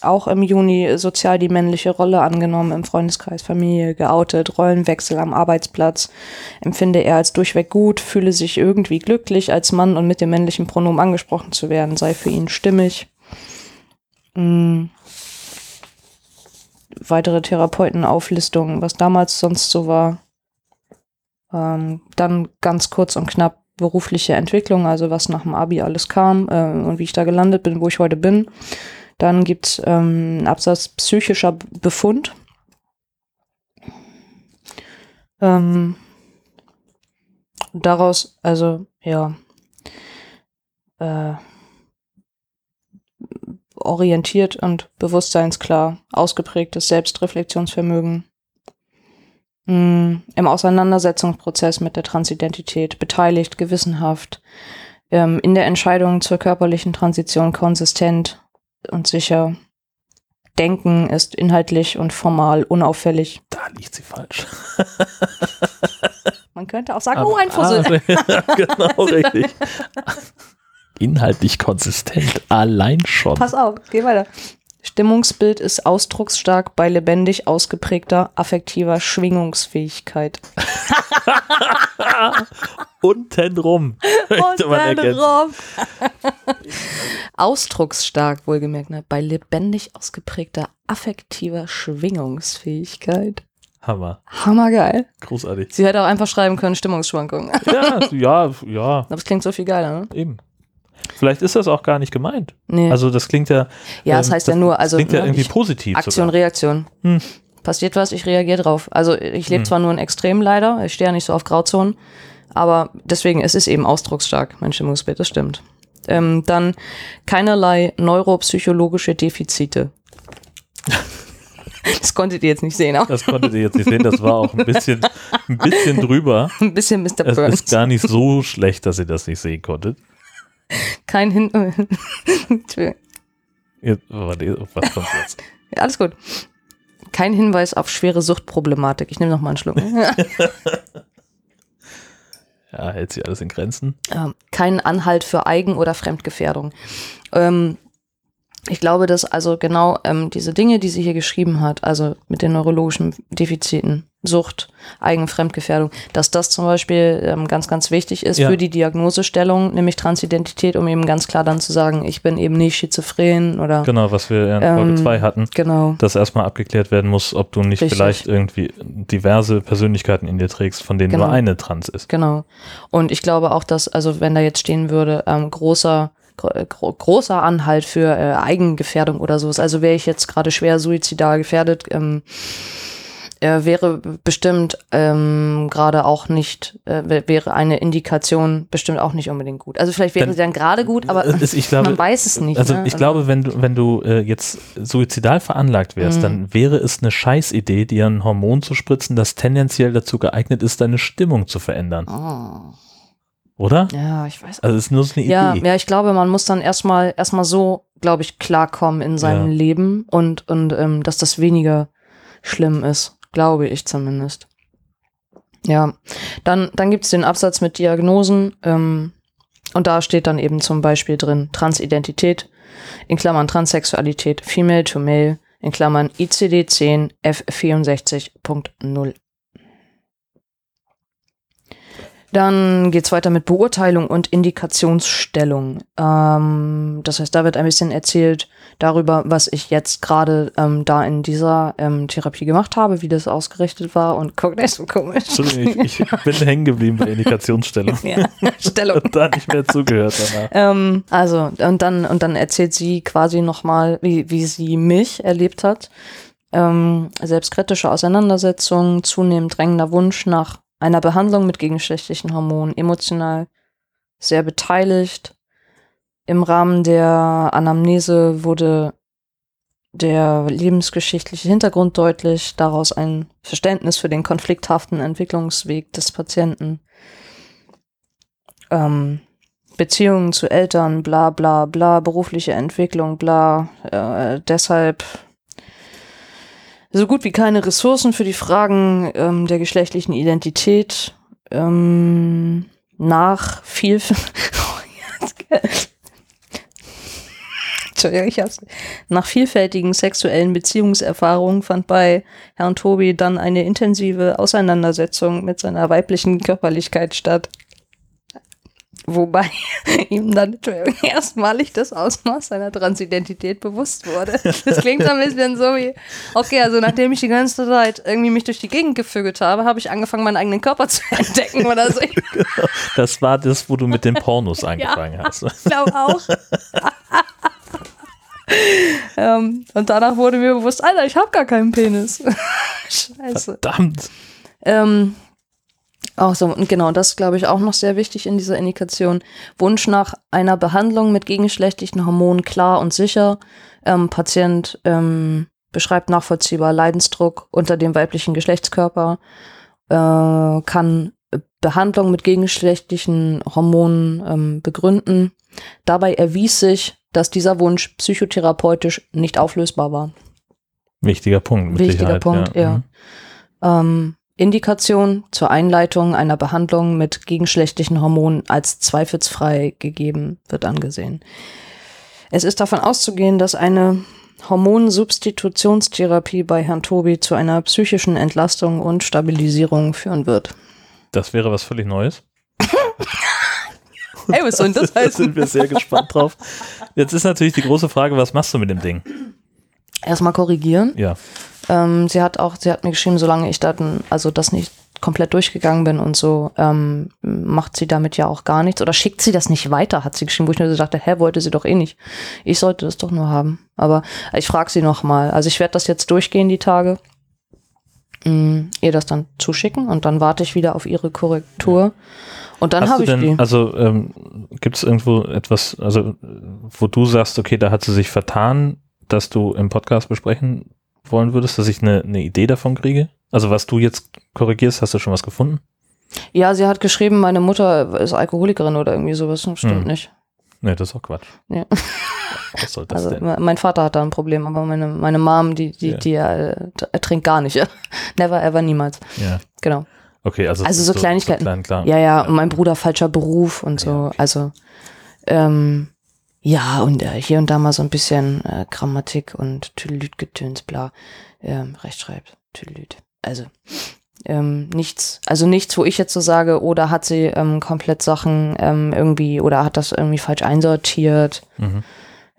auch im Juni sozial die männliche Rolle angenommen, im Freundeskreis, Familie geoutet, Rollenwechsel am Arbeitsplatz, empfinde er als durchweg gut, fühle sich irgendwie glücklich, als Mann und mit dem männlichen Pronomen angesprochen zu werden, sei für ihn stimmig. Mm. Weitere Therapeutenauflistungen, was damals sonst so war. Ähm, dann ganz kurz und knapp berufliche Entwicklung, also was nach dem Abi alles kam äh, und wie ich da gelandet bin, wo ich heute bin. Dann gibt's ähm, einen Absatz psychischer Befund. Ähm, daraus, also ja, äh, orientiert und bewusstseinsklar ausgeprägtes Selbstreflexionsvermögen mh, im Auseinandersetzungsprozess mit der Transidentität beteiligt, gewissenhaft, ähm, in der Entscheidung zur körperlichen Transition konsistent und sicher. Denken ist inhaltlich und formal unauffällig. Da liegt sie falsch. Man könnte auch sagen, oh, ein Fussel. Ah, genau, richtig. Inhaltlich konsistent, allein schon. Pass auf, geh weiter. Stimmungsbild ist ausdrucksstark bei lebendig ausgeprägter affektiver Schwingungsfähigkeit. Untenrum. Untenrum. Ausdrucksstark, wohlgemerkt, ne? bei lebendig ausgeprägter affektiver Schwingungsfähigkeit. Hammer. Hammergeil. Großartig. Sie hätte auch einfach schreiben können, Stimmungsschwankungen. Ja, ja, ja, Aber es klingt so viel geiler, ne? eben. Vielleicht ist das auch gar nicht gemeint. Nee. Also das klingt ja. ja, es ähm, heißt ja nur, also klingt ja ne, irgendwie ich, positiv. Aktion, sogar. Reaktion. Hm. Passiert was, ich reagiere drauf. Also ich lebe Hm. zwar nur in Extrem leider, ich stehe ja nicht so auf Grauzonen, aber deswegen, es ist eben ausdrucksstark, mein Stimmungsbild, das stimmt. Ähm, dann keinerlei neuropsychologische Defizite. das konntet ihr jetzt nicht sehen, aber Das konntet ihr jetzt nicht sehen, das war auch ein bisschen, ein bisschen drüber. ein bisschen Mr. Es Burns. ist gar nicht so schlecht, dass ihr das nicht sehen konntet. Kein Hin. Jetzt, warte, was kommt jetzt? Alles gut. Kein Hinweis auf schwere Suchtproblematik. Ich nehme noch mal einen Schluck. Ja, hält sich alles in Grenzen. ähm, keinen Anhalt für Eigen- oder Fremdgefährdung. Ähm, ich glaube, dass also genau ähm, diese Dinge, die sie hier geschrieben hat, also mit den neurologischen Defiziten, Sucht, Eigen- Fremdgefährdung, dass das zum Beispiel ähm, ganz, ganz wichtig ist Ja. für die Diagnosestellung, nämlich Transidentität, um eben ganz klar dann zu sagen, ich bin eben nicht schizophren oder Genau, was wir in Ähm, Folge 2 hatten. genau. Dass erstmal abgeklärt werden muss, ob du nicht Richtig. vielleicht irgendwie diverse Persönlichkeiten in dir trägst, von denen Genau. nur eine trans ist. Genau. Und ich glaube auch, dass, also wenn da jetzt stehen würde, ähm, großer, gro gro großer Anhalt für äh, Eigengefährdung oder sowas, also wäre ich jetzt gerade schwer suizidal gefährdet, ähm, äh, wäre bestimmt ähm, gerade auch nicht, äh, wär- wäre eine Indikation bestimmt auch nicht unbedingt gut. Also vielleicht wäre Dann- sie dann gerade gut, aber ich glaube, man weiß es nicht. Also ne? ich glaube, wenn du, wenn du äh, jetzt suizidal veranlagt wärst, Mhm. dann wäre es eine Scheißidee, dir ein Hormon zu spritzen, das tendenziell dazu geeignet ist, deine Stimmung zu verändern. Oh. Oder? Ja, ich weiß. Also es ist nur so eine Ja, Idee. ja, ich glaube, man muss dann erstmal erstmal so, glaube ich, klarkommen in seinem Ja. Leben und und ähm, dass das weniger schlimm ist, glaube ich zumindest. Ja, dann dann gibt's den Absatz mit Diagnosen ähm, und da steht dann eben zum Beispiel drin Transidentität in Klammern Transsexualität, Female to Male in Klammern ICD-10 F64.0. Dann geht's weiter mit Beurteilung und Indikationsstellung. Ähm, das heißt, da wird ein bisschen erzählt darüber, was ich jetzt gerade ähm, da in dieser ähm, Therapie gemacht habe, wie das ausgerichtet war und guck nicht so komisch. Entschuldigung, ich, ich bin hängen geblieben bei Indikationsstellung ja, Stellung. und da nicht mehr zugehört danach. Ähm, also, und dann, und dann erzählt sie quasi nochmal, wie, wie sie mich erlebt hat. Ähm, selbstkritische Auseinandersetzung, zunehmend drängender Wunsch nach einer Behandlung mit gegengeschlechtlichen Hormonen, emotional sehr beteiligt. Im Rahmen der Anamnese wurde der lebensgeschichtliche Hintergrund deutlich, daraus ein Verständnis für den konflikthaften Entwicklungsweg des Patienten. Ähm, Beziehungen zu Eltern, bla bla bla, berufliche Entwicklung, bla. Äh, deshalb so gut wie keine Ressourcen für die Fragen ähm, der geschlechtlichen Identität. Ähm, nach viel. Ich. Nach vielfältigen sexuellen Beziehungserfahrungen fand bei Herrn Tobi dann eine intensive Auseinandersetzung mit seiner weiblichen Körperlichkeit statt. Wobei ihm dann erstmalig das Ausmaß seiner Transidentität bewusst wurde. Das klingt so ein bisschen so wie, okay, also nachdem ich die ganze Zeit irgendwie mich durch die Gegend gefügelt habe, habe ich angefangen, meinen eigenen Körper zu entdecken oder so. Das war das, wo du mit den Pornos angefangen ja, hast. Ich glaube auch. ähm, und danach wurde mir bewusst, Alter, ich habe gar keinen Penis. Scheiße. Verdammt. Ähm, auch so, und genau, das glaube ich auch noch sehr wichtig in dieser Indikation. Wunsch nach einer Behandlung mit gegengeschlechtlichen Hormonen klar und sicher. Ähm, Patient ähm, beschreibt nachvollziehbar Leidensdruck unter dem weiblichen Geschlechtskörper, äh, kann Behandlung mit gegengeschlechtlichen Hormonen ähm, begründen. Dabei erwies sich, dass dieser Wunsch psychotherapeutisch nicht auflösbar war. Wichtiger Punkt. Mit Wichtiger Sicherheit, Punkt, ja. Mhm. Indikation zur Einleitung einer Behandlung mit gegenschlechtlichen Hormonen als zweifelsfrei gegeben wird angesehen. Es ist davon auszugehen, dass eine Hormonsubstitutionstherapie bei Herrn Tobi zu einer psychischen Entlastung und Stabilisierung führen wird. Das wäre was völlig Neues. Hey, was soll denn das Da heißen? sind wir sehr gespannt drauf. Jetzt ist natürlich die große Frage, was machst du mit dem Ding? Erstmal korrigieren. Ja. Ähm, sie hat auch, sie hat mir geschrieben, solange ich dann, also das nicht komplett durchgegangen bin und so, ähm, macht sie damit ja auch gar nichts oder schickt sie das nicht weiter, hat sie geschrieben, wo ich mir so dachte, hä, wollte sie doch eh nicht. Ich sollte das doch nur haben. Aber ich frage sie noch mal. Also ich werde das jetzt durchgehen, die Tage, mh, ihr das dann zuschicken und dann warte ich wieder auf ihre Korrektur. Und dann habe ich denn, die. also ähm, gibt es irgendwo etwas, also wo du sagst, okay, da hat sie sich vertan, dass du im Podcast besprechen wollen würdest, dass ich eine, eine Idee davon kriege? Also was du jetzt korrigierst, hast du schon was gefunden? Ja, sie hat geschrieben, meine Mutter ist Alkoholikerin oder irgendwie sowas. Stimmt Hm. nicht. Nee, das ist auch Quatsch. Ja. Was soll das Also denn? me- mein Vater hat da ein Problem, aber meine, meine Mom, die, die, Ja. die äh, trinkt gar nicht. Never, ever, niemals. Ja. Genau. Okay, also, Also so Kleinigkeiten. klein, klar. Ja, ja, und mein Bruder falscher Beruf und so. Ja, okay. Also, ähm, ja, und äh, hier und da mal so ein bisschen äh, Grammatik und Tüdelüt-Getöns, bla, ähm, Rechtschreib, Tüdelüt. Also, ähm, nichts, also nichts, wo ich jetzt so sage, oder hat sie ähm, komplett Sachen ähm, irgendwie, oder hat das irgendwie falsch einsortiert. Mhm.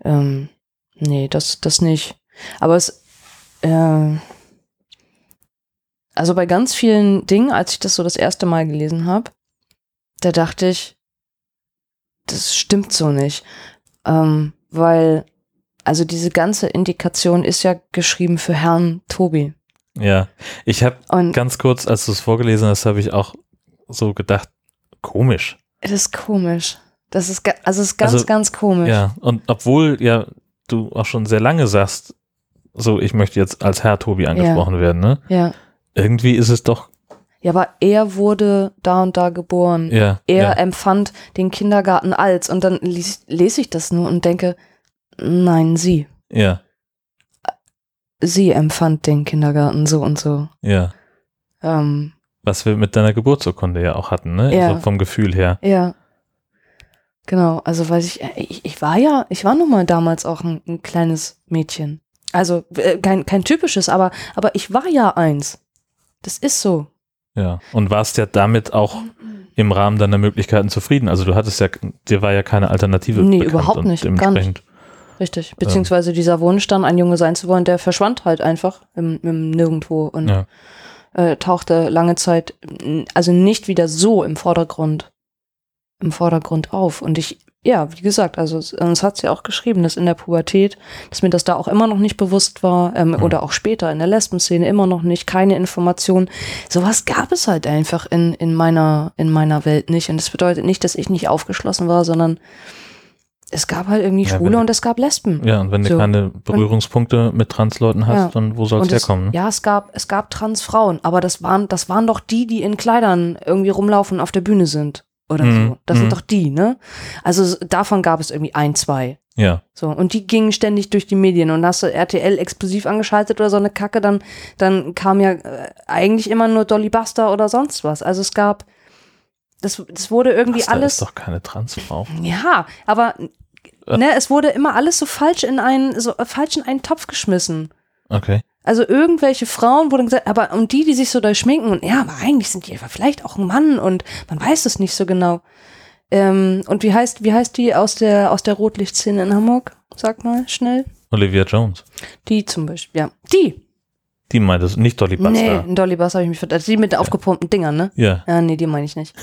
Ähm, nee, das, das nicht. Aber es, äh, also bei ganz vielen Dingen, als ich das so das erste Mal gelesen habe, da dachte ich, das stimmt so nicht. Ähm, weil, also diese ganze Indikation ist ja geschrieben für Herrn Tobi. Ja, ich habe ganz kurz, als du es vorgelesen hast, habe ich auch so gedacht, komisch. das ist komisch. Das ist, also es ist ganz, Also, ganz komisch. Ja, und obwohl ja du auch schon sehr lange sagst, so ich möchte jetzt als Herr Tobi angesprochen werden, ne? ja. Irgendwie ist es doch, Ja, aber er wurde da und da geboren. ja, er ja, empfand den Kindergarten als und dann lies, lese ich das nur und denke, nein, sie. ja, Sie empfand den Kindergarten so und so. ja. Ähm, Was wir mit deiner Geburtsurkunde ja auch hatten, ne? Ja. Also vom Gefühl her. ja. Genau, also weiß ich, ich, ich war ja, ich war nun mal damals auch ein, ein kleines Mädchen. Also äh, kein, kein typisches, aber, aber ich war ja eins. Das ist so. Ja. Und warst ja damit auch im Rahmen deiner Möglichkeiten zufrieden. Also du hattest ja, dir war ja keine Alternative Nee, überhaupt nicht, gar Dementsprechend, Richtig. Beziehungsweise dieser Wunsch, dann ein Junge sein zu wollen, der verschwand halt einfach im, im Nirgendwo und Ja. äh, tauchte lange Zeit, also nicht wieder so im Vordergrund, im Vordergrund auf. Und ich, ja, wie gesagt, also es, hat sie auch geschrieben, dass in der Pubertät, dass mir das da auch immer noch nicht bewusst war, ähm, Mhm. oder auch später in der Lesbenszene immer noch nicht, keine Information. Sowas gab es halt einfach in, in meiner, in meiner Welt nicht. Und das bedeutet nicht, dass ich nicht aufgeschlossen war, sondern es gab halt irgendwie Ja, Schwule wenn- und es gab Lesben. Ja, und wenn du So. keine Berührungspunkte mit Transleuten hast, Ja. dann wo soll es, herkommen? ne? ja, es gab, es gab Transfrauen, aber das waren, das waren doch die, die in Kleidern irgendwie rumlaufen und auf der Bühne sind. Oder Mhm, so. Das mhm. sind doch die, ne? Also davon gab es irgendwie ein, zwei. Ja, So. Und die gingen ständig durch die Medien und hast du RTL explosiv angeschaltet oder so eine Kacke, dann, dann kam ja äh, eigentlich immer nur Dolly Buster oder sonst was. Also es gab, das, das wurde irgendwie Asta alles. ist doch keine Transfrau. Ja, aber Äh. ne, es wurde immer alles so falsch in einen, so äh, falsch in einen Topf geschmissen. Okay. Also irgendwelche Frauen wurden gesagt, aber und die, die sich so da schminken und ja, aber eigentlich sind die vielleicht auch ein Mann und man weiß es nicht so genau. Ähm, und wie heißt, wie heißt die aus der, aus der Rotlichtszene in Hamburg? Sag mal schnell. Olivia Jones. Die zum Beispiel, ja. Die. Die meint es, nicht Dolly Buster. Nee, in Dolly Bass habe ich mich verdammt. Die mit den aufgepumpten Dingern, ne? Ja, Ja, nee, die meine ich nicht.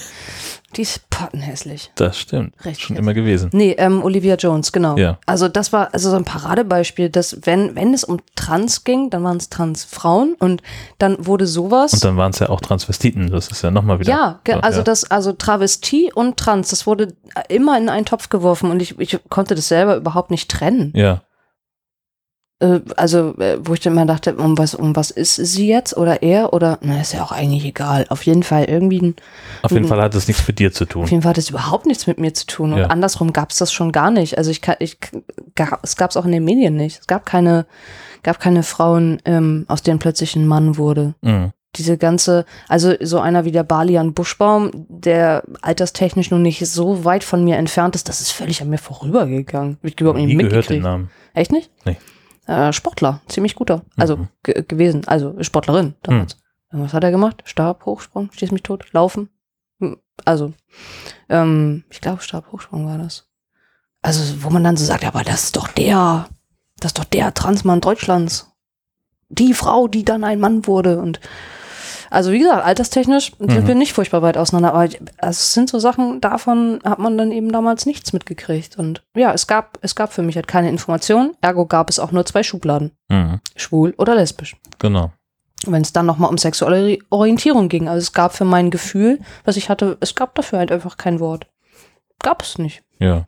Die ist pottenhässlich. das stimmt. Richtig Schon hässlich. immer gewesen. Nee, ähm, Olivia Jones, genau. Ja. Also das war also so ein Paradebeispiel, dass wenn, wenn es um Trans ging, dann waren es Transfrauen und dann wurde sowas. Und dann waren es ja auch Transvestiten. Das ist ja nochmal wieder. ja, so, also ja. das, also Travestie und Trans, das wurde immer in einen Topf geworfen und ich, ich konnte das selber überhaupt nicht trennen. Ja, also, äh, wo ich dann immer dachte, um was, um was ist sie jetzt oder er oder, na, ist ja auch eigentlich egal. Auf jeden Fall irgendwie ein auf jeden Mhm. Fall hat es nichts mit dir zu tun. Auf jeden Fall hat es überhaupt nichts mit mir zu tun. Und Ja. andersrum gab es das schon gar nicht. Also ich kann, ich, ga- es gab es auch in den Medien nicht. Es gab keine, gab keine Frauen, ähm, aus denen plötzlich ein Mann wurde. Mhm. Diese ganze, also so einer wie der Balian Buschbaum, der alterstechnisch nun nicht so weit von mir entfernt ist, das ist völlig an mir vorübergegangen. Ich überhaupt nicht Nie gehört den mitgekriegt. Namen. Echt nicht? Nee. Äh, Sportler, ziemlich guter. Also Mhm. ge gewesen, also Sportlerin damals. Was hat er gemacht? Stabhochsprung, stehst mich tot, laufen. Hm, Also, ähm, ich glaube, Stabhochsprung war das. Also, wo man dann so sagt, aber das ist doch der, das ist doch der Transmann Deutschlands. Die Frau, die dann ein Mann wurde. Und also wie gesagt, alterstechnisch sind Mhm. wir nicht furchtbar weit auseinander, aber also es sind so Sachen, davon hat man dann eben damals nichts mitgekriegt. Und ja, es gab, es gab für mich halt keine Informationen, ergo gab es auch nur zwei Schubladen. Mhm. Schwul oder lesbisch. Genau. Wenn es dann nochmal um sexuelle Orientierung ging. Also es gab für mein Gefühl, was ich hatte, es gab dafür halt einfach kein Wort. Gab es nicht. Ja.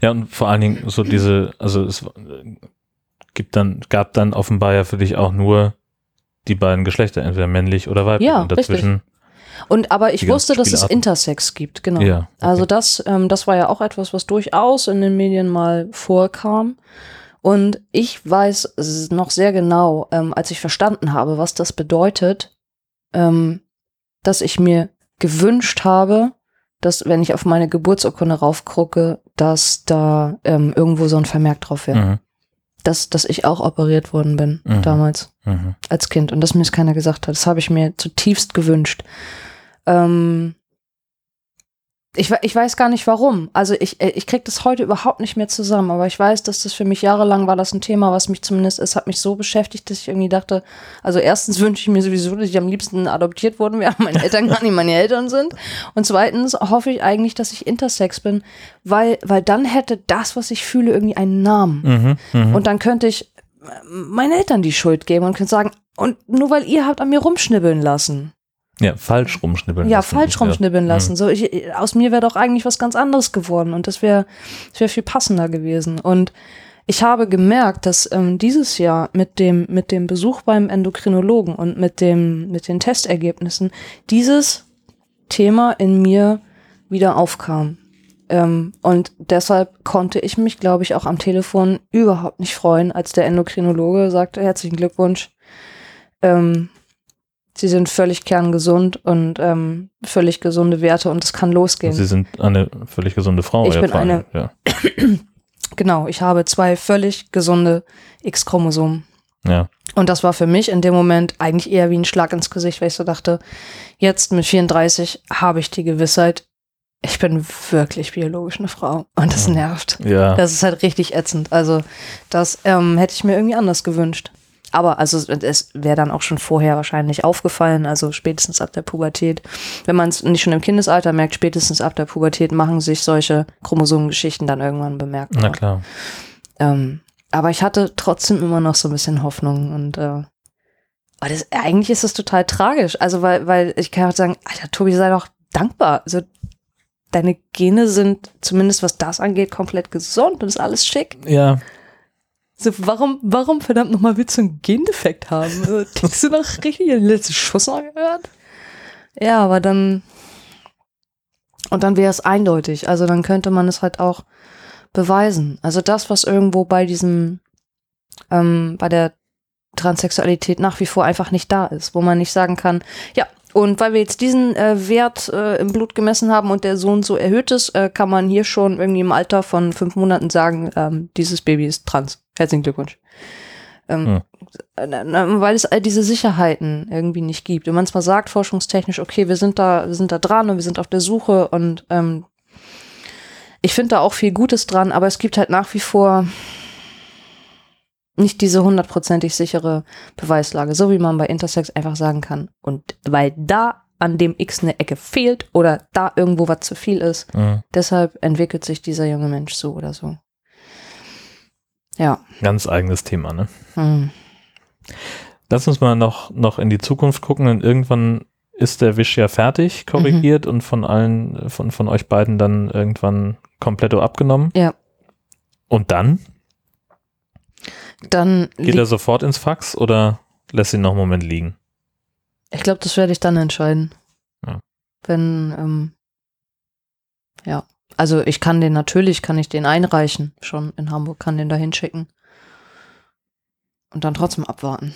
Ja, und vor allen Dingen so diese, also es äh, gibt dann, gab dann offenbar ja für dich auch nur die beiden Geschlechter, entweder männlich oder weiblich. Ja, und dazwischen, Und aber ich wusste, dass es. Intersex gibt, genau. ja. okay. Also das, ähm, das war ja auch etwas, was durchaus in den Medien mal vorkam. Und ich weiß noch sehr genau, ähm, als ich verstanden habe, was das bedeutet, ähm, dass ich mir gewünscht habe, dass, wenn ich auf meine Geburtsurkunde raufgucke, dass da ähm, irgendwo so ein Vermerk drauf wäre. Mhm. Dass, dass ich auch operiert worden bin Mhm. damals Mhm. als Kind und dass mir das keiner gesagt hat. Das habe ich mir zutiefst gewünscht. Ähm, ich, ich weiß gar nicht warum. Also ich, äh, ich kriege das heute überhaupt nicht mehr zusammen, aber ich weiß, dass das für mich jahrelang war das ein Thema, was mich zumindest, es hat mich so beschäftigt, dass ich irgendwie dachte, also erstens wünsche ich mir sowieso, dass ich am liebsten adoptiert worden wäre, meine Eltern gar nicht meine Eltern sind. Und zweitens hoffe ich eigentlich, dass ich intersex bin, weil, weil dann hätte das, was ich fühle, irgendwie einen Namen. Mhm. Mhm. Und dann könnte ich äh, meinen Eltern die Schuld geben und könnte sagen, und nur weil ihr habt an mir rumschnibbeln lassen. Ja, falsch rumschnibbeln Ja, lassen. falsch rumschnibbeln Ja. lassen. So, ich, aus mir wäre doch eigentlich was ganz anderes geworden und das wäre das wäre viel passender gewesen. Und ich habe gemerkt, dass ähm, dieses Jahr mit dem, mit dem Besuch beim Endokrinologen und mit, dem, mit den Testergebnissen dieses Thema in mir wieder aufkam. Ähm, und deshalb konnte ich mich, glaube ich, auch am Telefon überhaupt nicht freuen, als der Endokrinologe sagte, herzlichen Glückwunsch. Ähm, Sie sind völlig kerngesund und ähm, völlig gesunde Werte und es kann losgehen. Sie sind eine völlig gesunde Frau. Ich ja, bin eine- Ja. Genau, ich habe zwei völlig gesunde X-Chromosomen. ja. Und das war für mich in dem Moment eigentlich eher wie ein Schlag ins Gesicht, weil ich so dachte, jetzt mit 34 habe ich die Gewissheit, ich bin wirklich biologisch eine Frau. Und das Ja. nervt. Ja. Das ist halt richtig ätzend. Also das ähm, hätte ich mir irgendwie anders gewünscht. Aber also es wäre dann auch schon vorher wahrscheinlich aufgefallen, also spätestens ab der Pubertät. Wenn man es nicht schon im Kindesalter merkt, spätestens ab der Pubertät machen sich solche Chromosomengeschichten dann irgendwann bemerkbar. Na klar. Ähm, aber ich hatte trotzdem immer noch so ein bisschen Hoffnung und äh, das, eigentlich ist es total tragisch. Also weil, weil ich kann auch sagen, Alter, Tobi, sei doch dankbar. Also deine Gene sind zumindest was das angeht komplett gesund und ist alles schick. Ja. So, warum, warum verdammt nochmal willst du einen Gendefekt haben? Also, Hast du noch richtig den letzten Schuss noch gehört? Ja, aber dann und dann wäre es eindeutig. Also dann könnte man es halt auch beweisen. Also das, was irgendwo bei diesem, ähm, bei der Transsexualität nach wie vor einfach nicht da ist, wo man nicht sagen kann, ja, und weil wir jetzt diesen äh, Wert äh, im Blut gemessen haben und der so und so erhöht ist, äh, kann man hier schon irgendwie im Alter von fünf Monaten sagen, ähm, dieses Baby ist trans. Herzlichen Glückwunsch. Ähm, äh, na, weil es all diese Sicherheiten irgendwie nicht gibt. Und man zwar sagt forschungstechnisch, okay, wir sind da, wir sind da dran und wir sind auf der Suche und ähm, Ich finde da auch viel Gutes dran, aber es gibt halt nach wie vor nicht diese hundertprozentig sichere Beweislage, so wie man bei Intersex einfach sagen kann. Und weil da an dem X eine Ecke fehlt oder da irgendwo was zu viel ist, Mhm. deshalb entwickelt sich dieser junge Mensch so oder so. Ja. Ganz eigenes Thema, ne? Hm. Lass uns mal noch, noch in die Zukunft gucken, denn irgendwann ist der Wisch ja fertig, korrigiert und von allen, von, von euch beiden dann irgendwann kompletto abgenommen. Ja. Und dann? Dann Geht er sofort ins Fax oder lässt ihn noch einen Moment liegen? Ich glaube, das werde ich dann entscheiden. Ja. Wenn, ähm, ja. Also ich kann den natürlich, kann ich den einreichen, schon in Hamburg, kann den da hinschicken. Und dann trotzdem abwarten.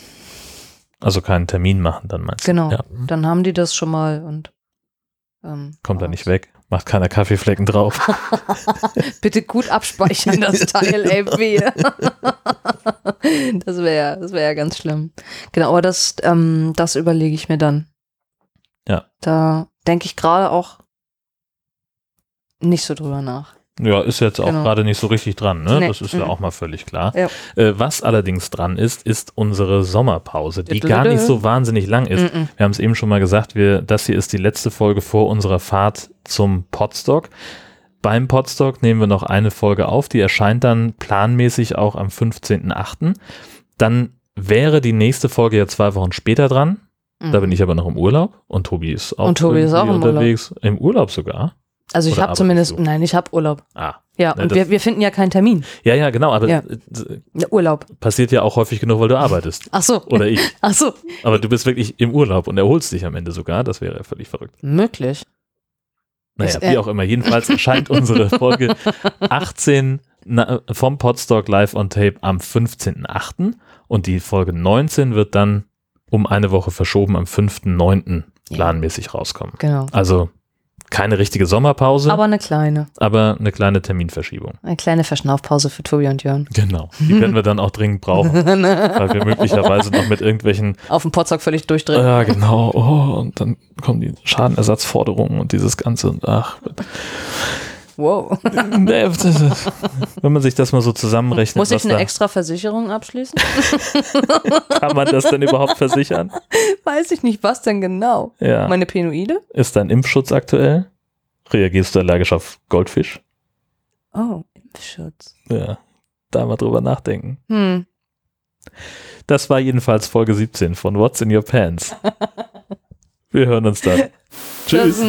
Also keinen Termin machen, dann meinst du? Genau. Ja. Dann haben die das schon mal und ähm, Kommt raus. nicht weg, macht keiner Kaffeeflecken drauf. Bitte gut abspeichern, das Teil, ey, wehe. Das wäre das wär ja ganz schlimm. Genau, aber das, ähm, das überlege ich mir dann. Ja. Da denke ich gerade auch nicht so drüber nach. Ja, ist jetzt auch Genau. gerade nicht so richtig dran, ne? Nee. Das ist ja Mhm. auch mal völlig klar. Ja. Äh, was allerdings dran ist, ist unsere Sommerpause, die Düdüdü. gar nicht so wahnsinnig lang ist. Mhm. Wir haben es eben schon mal gesagt, wir, das hier ist die letzte Folge vor unserer Fahrt zum Podstock. Beim Podstock nehmen wir noch eine Folge auf, die erscheint dann planmäßig auch am 15.8. Dann wäre die nächste Folge ja zwei Wochen später dran. Da bin ich aber noch im Urlaub und Tobi ist auch, Mhm. Tobi ist auch im Urlaub. unterwegs. Im Urlaub sogar. Also ich habe zumindest, nein, ich habe Urlaub. Ah. Ja, und das- wir, wir finden ja keinen Termin. Ja, ja, genau, aber Ja. äh, Ja, Urlaub. passiert ja auch häufig genug, weil du arbeitest. Ach so. Oder ich. Ach so. Aber du bist wirklich im Urlaub und erholst dich am Ende sogar. Das wäre ja völlig verrückt. Möglich. Naja, Ist, äh, wie auch immer. Jedenfalls erscheint unsere Folge 18 na, vom Podstock live on Tape am 15.8. Und die Folge 19 wird dann um eine Woche verschoben am 5.9. Ja. planmäßig rauskommen. Genau. Also keine richtige Sommerpause, aber, Aber eine kleine. eine kleine Terminverschiebung. Eine kleine Verschnaufpause für Tobi und Jörn. Genau. Die werden wir dann auch dringend brauchen, weil wir möglicherweise noch mit irgendwelchen Auf dem Potzock völlig durchdrehen. Ja, genau. Oh, und dann kommen die Schadenersatzforderungen und dieses Ganze. Und ach, Wow. wenn man sich das mal so zusammenrechnet, Muss ich eine extra Versicherung abschließen? kann man das denn überhaupt versichern? Weiß ich nicht, was denn genau. Ja. Meine Penoide? Ist dein Impfschutz aktuell? Reagierst du allergisch auf Goldfisch? Oh, Impfschutz. Ja, da mal drüber nachdenken. Hm. Das war jedenfalls Folge 17 von What's in Your Pants. Wir hören uns dann. Tschüss.